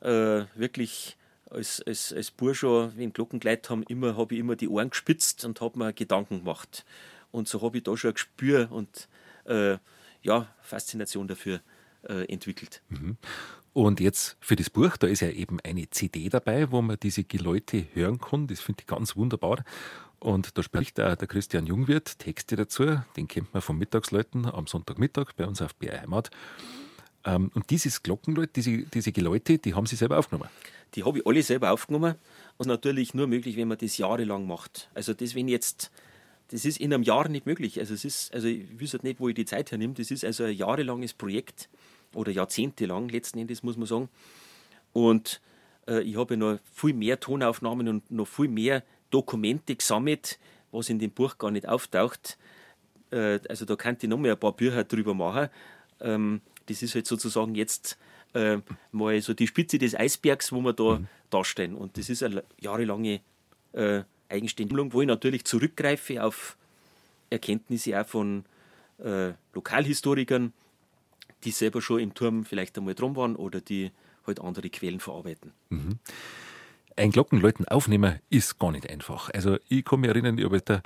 äh, wirklich als, als, als Bursche, wenn Glockengleit haben, immer, habe ich immer die Ohren gespitzt und habe mir Gedanken gemacht. Und so habe ich da schon ein Gespür und äh, ja, Faszination dafür äh, entwickelt. Mhm. Und jetzt für das Buch, da ist ja eben eine CD dabei, wo man diese Geläute hören kann. Das finde ich ganz wunderbar. Und da spricht auch der Christian Jungwirth Texte dazu. Den kennt man von Mittagsleuten am Sonntagmittag bei uns auf BR Heimat. Ähm, und dieses Glockenläut, diese, diese Geläute, die haben Sie selber aufgenommen? Die habe ich alle selber aufgenommen. Und natürlich nur möglich, wenn man das jahrelang macht. Also das, wenn jetzt, das ist in einem Jahr nicht möglich. Also es ist, also ich wüsste nicht, wo ich die Zeit hernehme. Das ist also ein jahrelanges Projekt oder jahrzehntelang letzten Endes, muss man sagen. Und äh, ich habe noch viel mehr Tonaufnahmen und noch viel mehr Dokumente gesammelt, was in dem Buch gar nicht auftaucht. Äh, also da könnte ich noch mal ein paar Bücher drüber machen. Ähm, das ist halt sozusagen jetzt äh, mal so die Spitze des Eisbergs, wo wir da mhm. dastehen. Und das ist eine jahrelange äh, Eigenständigung, wo ich natürlich zurückgreife auf Erkenntnisse auch von äh, Lokalhistorikern, die selber schon im Turm vielleicht einmal drum waren oder die halt andere Quellen verarbeiten. Mhm ein Glockenläuten aufnehmen ist gar nicht einfach. Also ich kann mich erinnern, ich habe da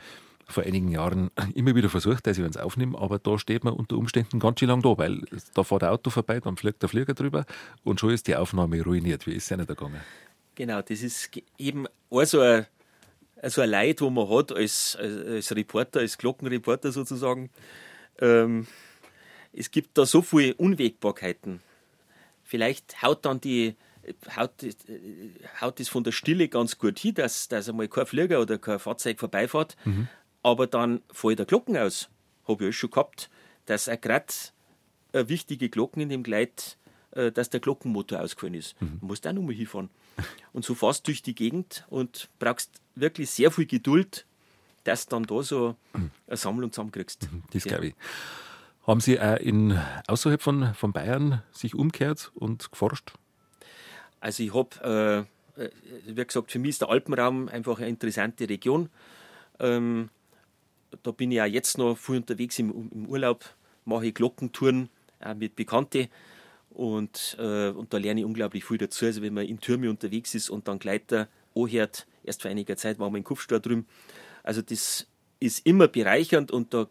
vor einigen Jahren immer wieder versucht, dass ich eins aufnehme, aber da steht man unter Umständen ganz schön lang da, weil da fährt der Auto vorbei, dann fliegt der Flieger drüber und schon ist die Aufnahme ruiniert. Wie ist es nicht gegangen? Genau, das ist eben also ein, also ein Leid, wo man hat als, als, als Reporter, als Glockenreporter sozusagen. Ähm, es gibt da so viele Unwägbarkeiten. Vielleicht haut dann die haut, haut das von der Stille ganz gut hin, dass, dass einmal kein Flieger oder kein Fahrzeug vorbeifährt. Mhm. Aber dann fällt der Glocken aus. Habe ich auch schon gehabt, dass auch gerade wichtige Glocken in dem Gleit, äh, dass der Glockenmotor ausgefallen ist. Mhm. Du musst auch nochmal hinfahren. Und so fährst du durch die Gegend und brauchst wirklich sehr viel Geduld, dass du dann da so eine Sammlung zusammenkriegst. Mhm. Das glaube ich. Haben Sie auch in, außerhalb von, von Bayern sich umgekehrt und geforscht? Also ich habe, äh, äh, wie gesagt, für mich ist der Alpenraum einfach eine interessante Region. Ähm, da bin ich auch jetzt noch viel unterwegs im, im Urlaub, mache Glockentouren auch mit Bekannten und, äh, und da lerne ich unglaublich viel dazu. Also wenn man in Türme unterwegs ist und dann Gleiter anhört, erst vor einiger Zeit waren wir in Kupfstor drüben. Also das ist immer bereichernd und da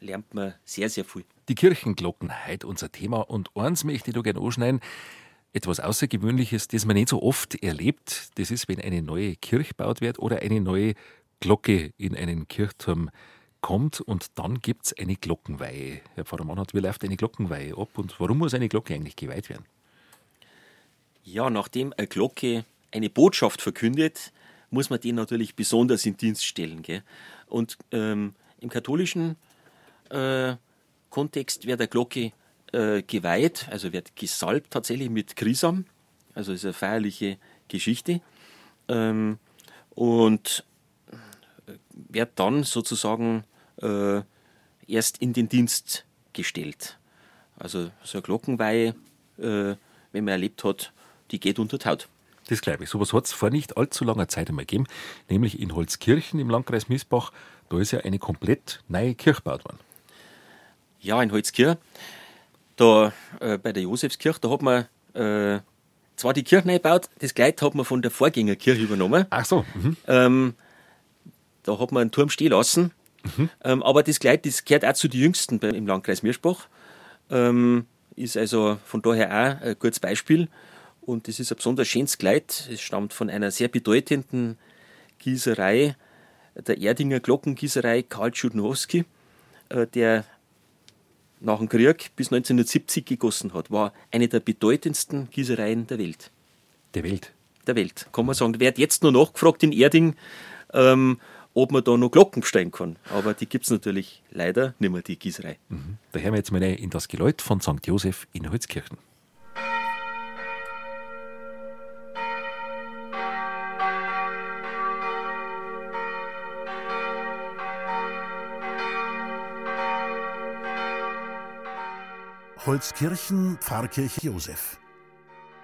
lernt man sehr, sehr viel. Die Kirchenglocken, heute unser Thema und eins möchte ich da gerne anschneiden etwas Außergewöhnliches, das man nicht so oft erlebt. Das ist, wenn eine neue Kirche gebaut wird oder eine neue Glocke in einen Kirchturm kommt und dann gibt es eine Glockenweihe. Herr Pfarrer Mannhardt, wie läuft eine Glockenweihe ab und warum muss eine Glocke eigentlich geweiht werden? Ja, nachdem eine Glocke eine Botschaft verkündet, muss man die natürlich besonders in Dienst stellen. Gell? Und ähm, im katholischen äh, Kontext wird der Glocke äh, geweiht, also wird gesalbt tatsächlich mit Krisam, also ist eine feierliche Geschichte. Ähm, und wird dann sozusagen äh, erst in den Dienst gestellt. Also so eine Glockenweihe, äh, wenn man erlebt hat, die geht unter die Haut. Das glaube ich. Sowas hat es vor nicht allzu langer Zeit einmal gegeben, nämlich in Holzkirchen im Landkreis Miesbach. Da ist ja eine komplett neue Kirche gebaut worden. Ja, in Holzkirch da äh, bei der Josefskirche, da hat man äh, zwar die Kirche gebaut, das Kleid hat man von der Vorgängerkirche übernommen. Ach so. Mhm. Ähm, da hat man einen Turm stehen lassen. Mhm. Ähm, aber das Kleid, das gehört auch zu den jüngsten im Landkreis Mirschbach. Ähm, ist also von daher auch ein gutes Beispiel. Und das ist ein besonders schönes Kleid. Es stammt von einer sehr bedeutenden Gießerei, der Erdinger Glockengießerei Karl Schudnowski, äh, der nach dem Krieg bis 1970 gegossen hat, war eine der bedeutendsten Gießereien der Welt. Der Welt? Der Welt, kann man sagen. Wird jetzt nur nachgefragt in Erding, ähm, ob man da noch Glocken bestellen kann. Aber die gibt es natürlich leider nicht mehr, die Gießerei. Mhm. Da hören wir jetzt mal in das Geläut von St. Josef in Holzkirchen. Holzkirchen, Pfarrkirche Josef.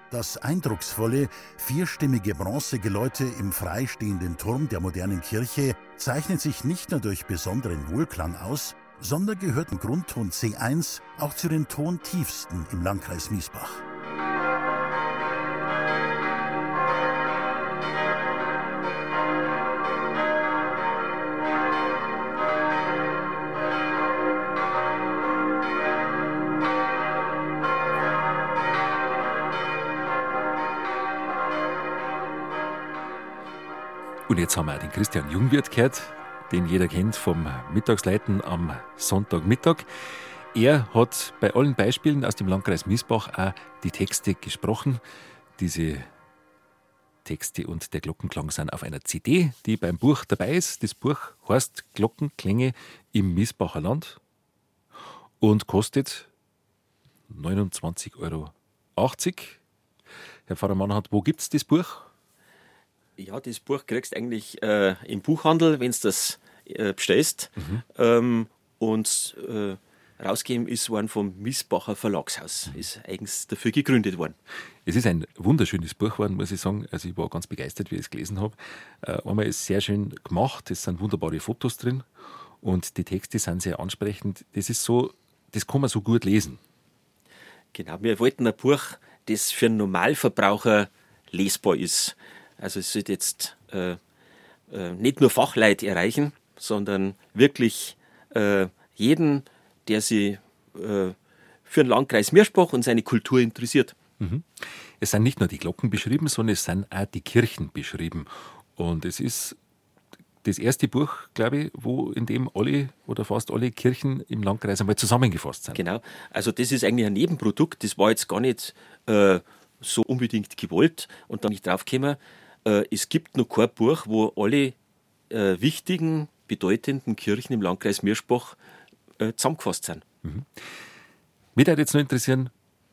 Das eindrucksvolle, vierstimmige Bronzegeläute im freistehenden Turm der modernen Kirche zeichnet sich nicht nur durch besonderen Wohlklang aus, sondern gehört im Grundton C1 auch zu den Tontiefsten im Landkreis Miesbach. Und jetzt haben wir den Christian Jungwirth gehört, den jeder kennt vom Mittagsleiten am Sonntagmittag. Er hat bei allen Beispielen aus dem Landkreis Miesbach auch die Texte gesprochen. Diese Texte und der Glockenklang sind auf einer CD, die beim Buch dabei ist. Das Buch heißt Glockenklänge im Miesbacher Land und kostet 29,80 Euro. Herr Pfarrer Mannhardt, wo gibt es das Buch? Ja, das Buch kriegst du eigentlich äh, im Buchhandel, wenn du das äh, bestellst. Mhm. Ähm, und äh, rausgegeben ist worden vom Missbacher Verlagshaus. Mhm. Ist eigens dafür gegründet worden. Es ist ein wunderschönes Buch geworden, muss ich sagen. Also ich war ganz begeistert, wie ich es gelesen habe. Äh, einmal ist sehr schön gemacht, es sind wunderbare Fotos drin und die Texte sind sehr ansprechend. Das ist so, das kann man so gut lesen. Genau, wir wollten ein Buch, das für einen Normalverbraucher lesbar ist. Also es sollte jetzt äh, äh, nicht nur Fachleute erreichen, sondern wirklich äh, jeden, der sich äh, für den Landkreis Meerspach und seine Kultur interessiert. Mhm. Es sind nicht nur die Glocken beschrieben, sondern es sind auch die Kirchen beschrieben. Und es ist das erste Buch, glaube ich, wo in dem alle oder fast alle Kirchen im Landkreis einmal zusammengefasst sind. Genau. Also das ist eigentlich ein Nebenprodukt. Das war jetzt gar nicht äh, so unbedingt gewollt. Und dann bin ich draufgekommen, äh, es gibt noch kein Buch, wo alle äh, wichtigen, bedeutenden Kirchen im Landkreis Mirschbach äh, zusammengefasst sind. Mhm. Mich würde jetzt noch interessieren,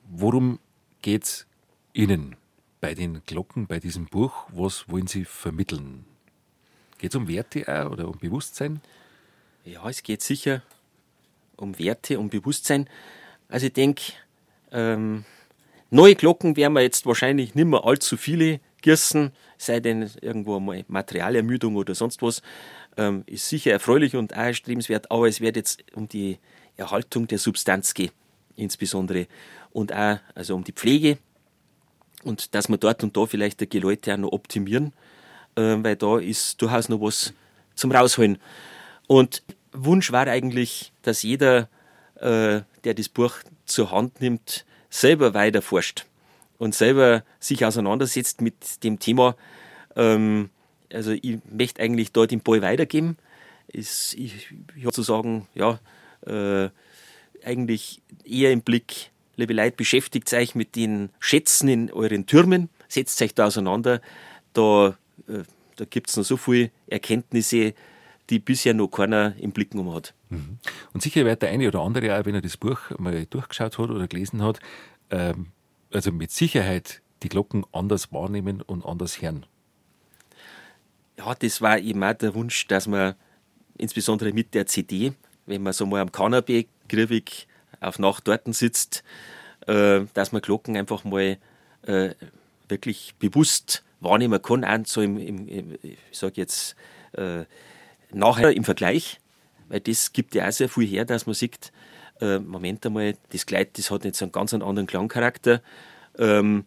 worum geht es Ihnen bei den Glocken, bei diesem Buch? Was wollen Sie vermitteln? Geht es um Werte auch oder um Bewusstsein? Ja, es geht sicher um Werte, um Bewusstsein. Also ich denke, ähm, neue Glocken werden wir jetzt wahrscheinlich nicht mehr allzu viele gießen, sei denn irgendwo mal Materialermüdung oder sonst was, ähm, ist sicher erfreulich und auch erstrebenswert, aber es wird jetzt um die Erhaltung der Substanz gehen, insbesondere. Und auch also um die Pflege und dass wir dort und da vielleicht die Leute auch noch optimieren, äh, weil da ist durchaus noch was zum Rausholen. Und Wunsch war eigentlich, dass jeder, äh, der das Buch zur Hand nimmt, selber weiter forscht und selber sich auseinandersetzt mit dem Thema. Ähm, also ich möchte eigentlich dort den Ball weitergeben. Ist, ich, ich habe zu sagen, ja, äh, eigentlich eher im Blick, liebe Leute, beschäftigt euch mit den Schätzen in euren Türmen, setzt euch da auseinander. Da, äh, da gibt es noch so viele Erkenntnisse, die bisher noch keiner im Blick genommen hat. Mhm. Und sicher wird der eine oder andere, auch wenn er das Buch mal durchgeschaut hat oder gelesen hat, ähm, also mit Sicherheit die Glocken anders wahrnehmen und anders hören. Ja, das war eben auch der Wunsch, dass man insbesondere mit der CD, wenn man so mal am Kanapee griffig auf Nacht dort sitzt, äh, dass man Glocken einfach mal äh, wirklich bewusst wahrnehmen kann, auch so im, im, ich sage jetzt, äh, nachher im Vergleich, weil das gibt ja auch sehr viel her, dass man sieht, äh, Moment einmal, das Kleid, das hat jetzt einen ganz anderen Klangcharakter. Ähm,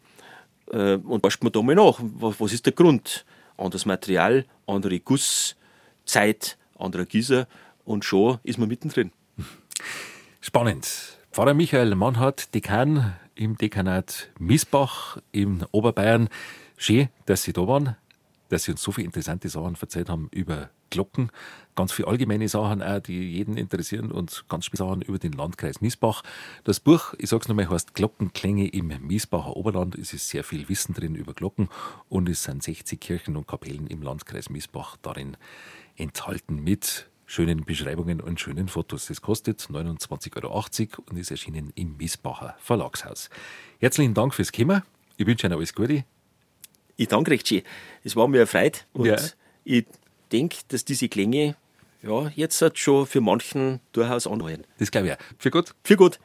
äh, und forscht man da mal nach, was, was ist der Grund? Anderes Material, andere Gusszeit, anderer Gießer und schon ist man mittendrin. Spannend. Pfarrer Michael Mannhardt, Dekan im Dekanat Miesbach in Oberbayern. Schön, dass Sie da waren dass Sie uns so viele interessante Sachen erzählt haben über Glocken, ganz viele allgemeine Sachen auch, die jeden interessieren und ganz viele Sachen über den Landkreis Miesbach. Das Buch, ich sage es nochmal, heißt Glockenklänge im Miesbacher Oberland. Es ist sehr viel Wissen drin über Glocken und es sind 60 Kirchen und Kapellen im Landkreis Miesbach darin enthalten mit schönen Beschreibungen und schönen Fotos. Das kostet 29,80 Euro und ist erschienen im Miesbacher Verlagshaus. Herzlichen Dank fürs Kommen. Ich wünsche Ihnen alles Gute. Ich danke recht schön. Es war mir eine Freude und ja. ich denke, dass diese Klänge ja, jetzt halt schon für manchen durchaus anheuern. Das glaube ich auch. Für gut. Für gut.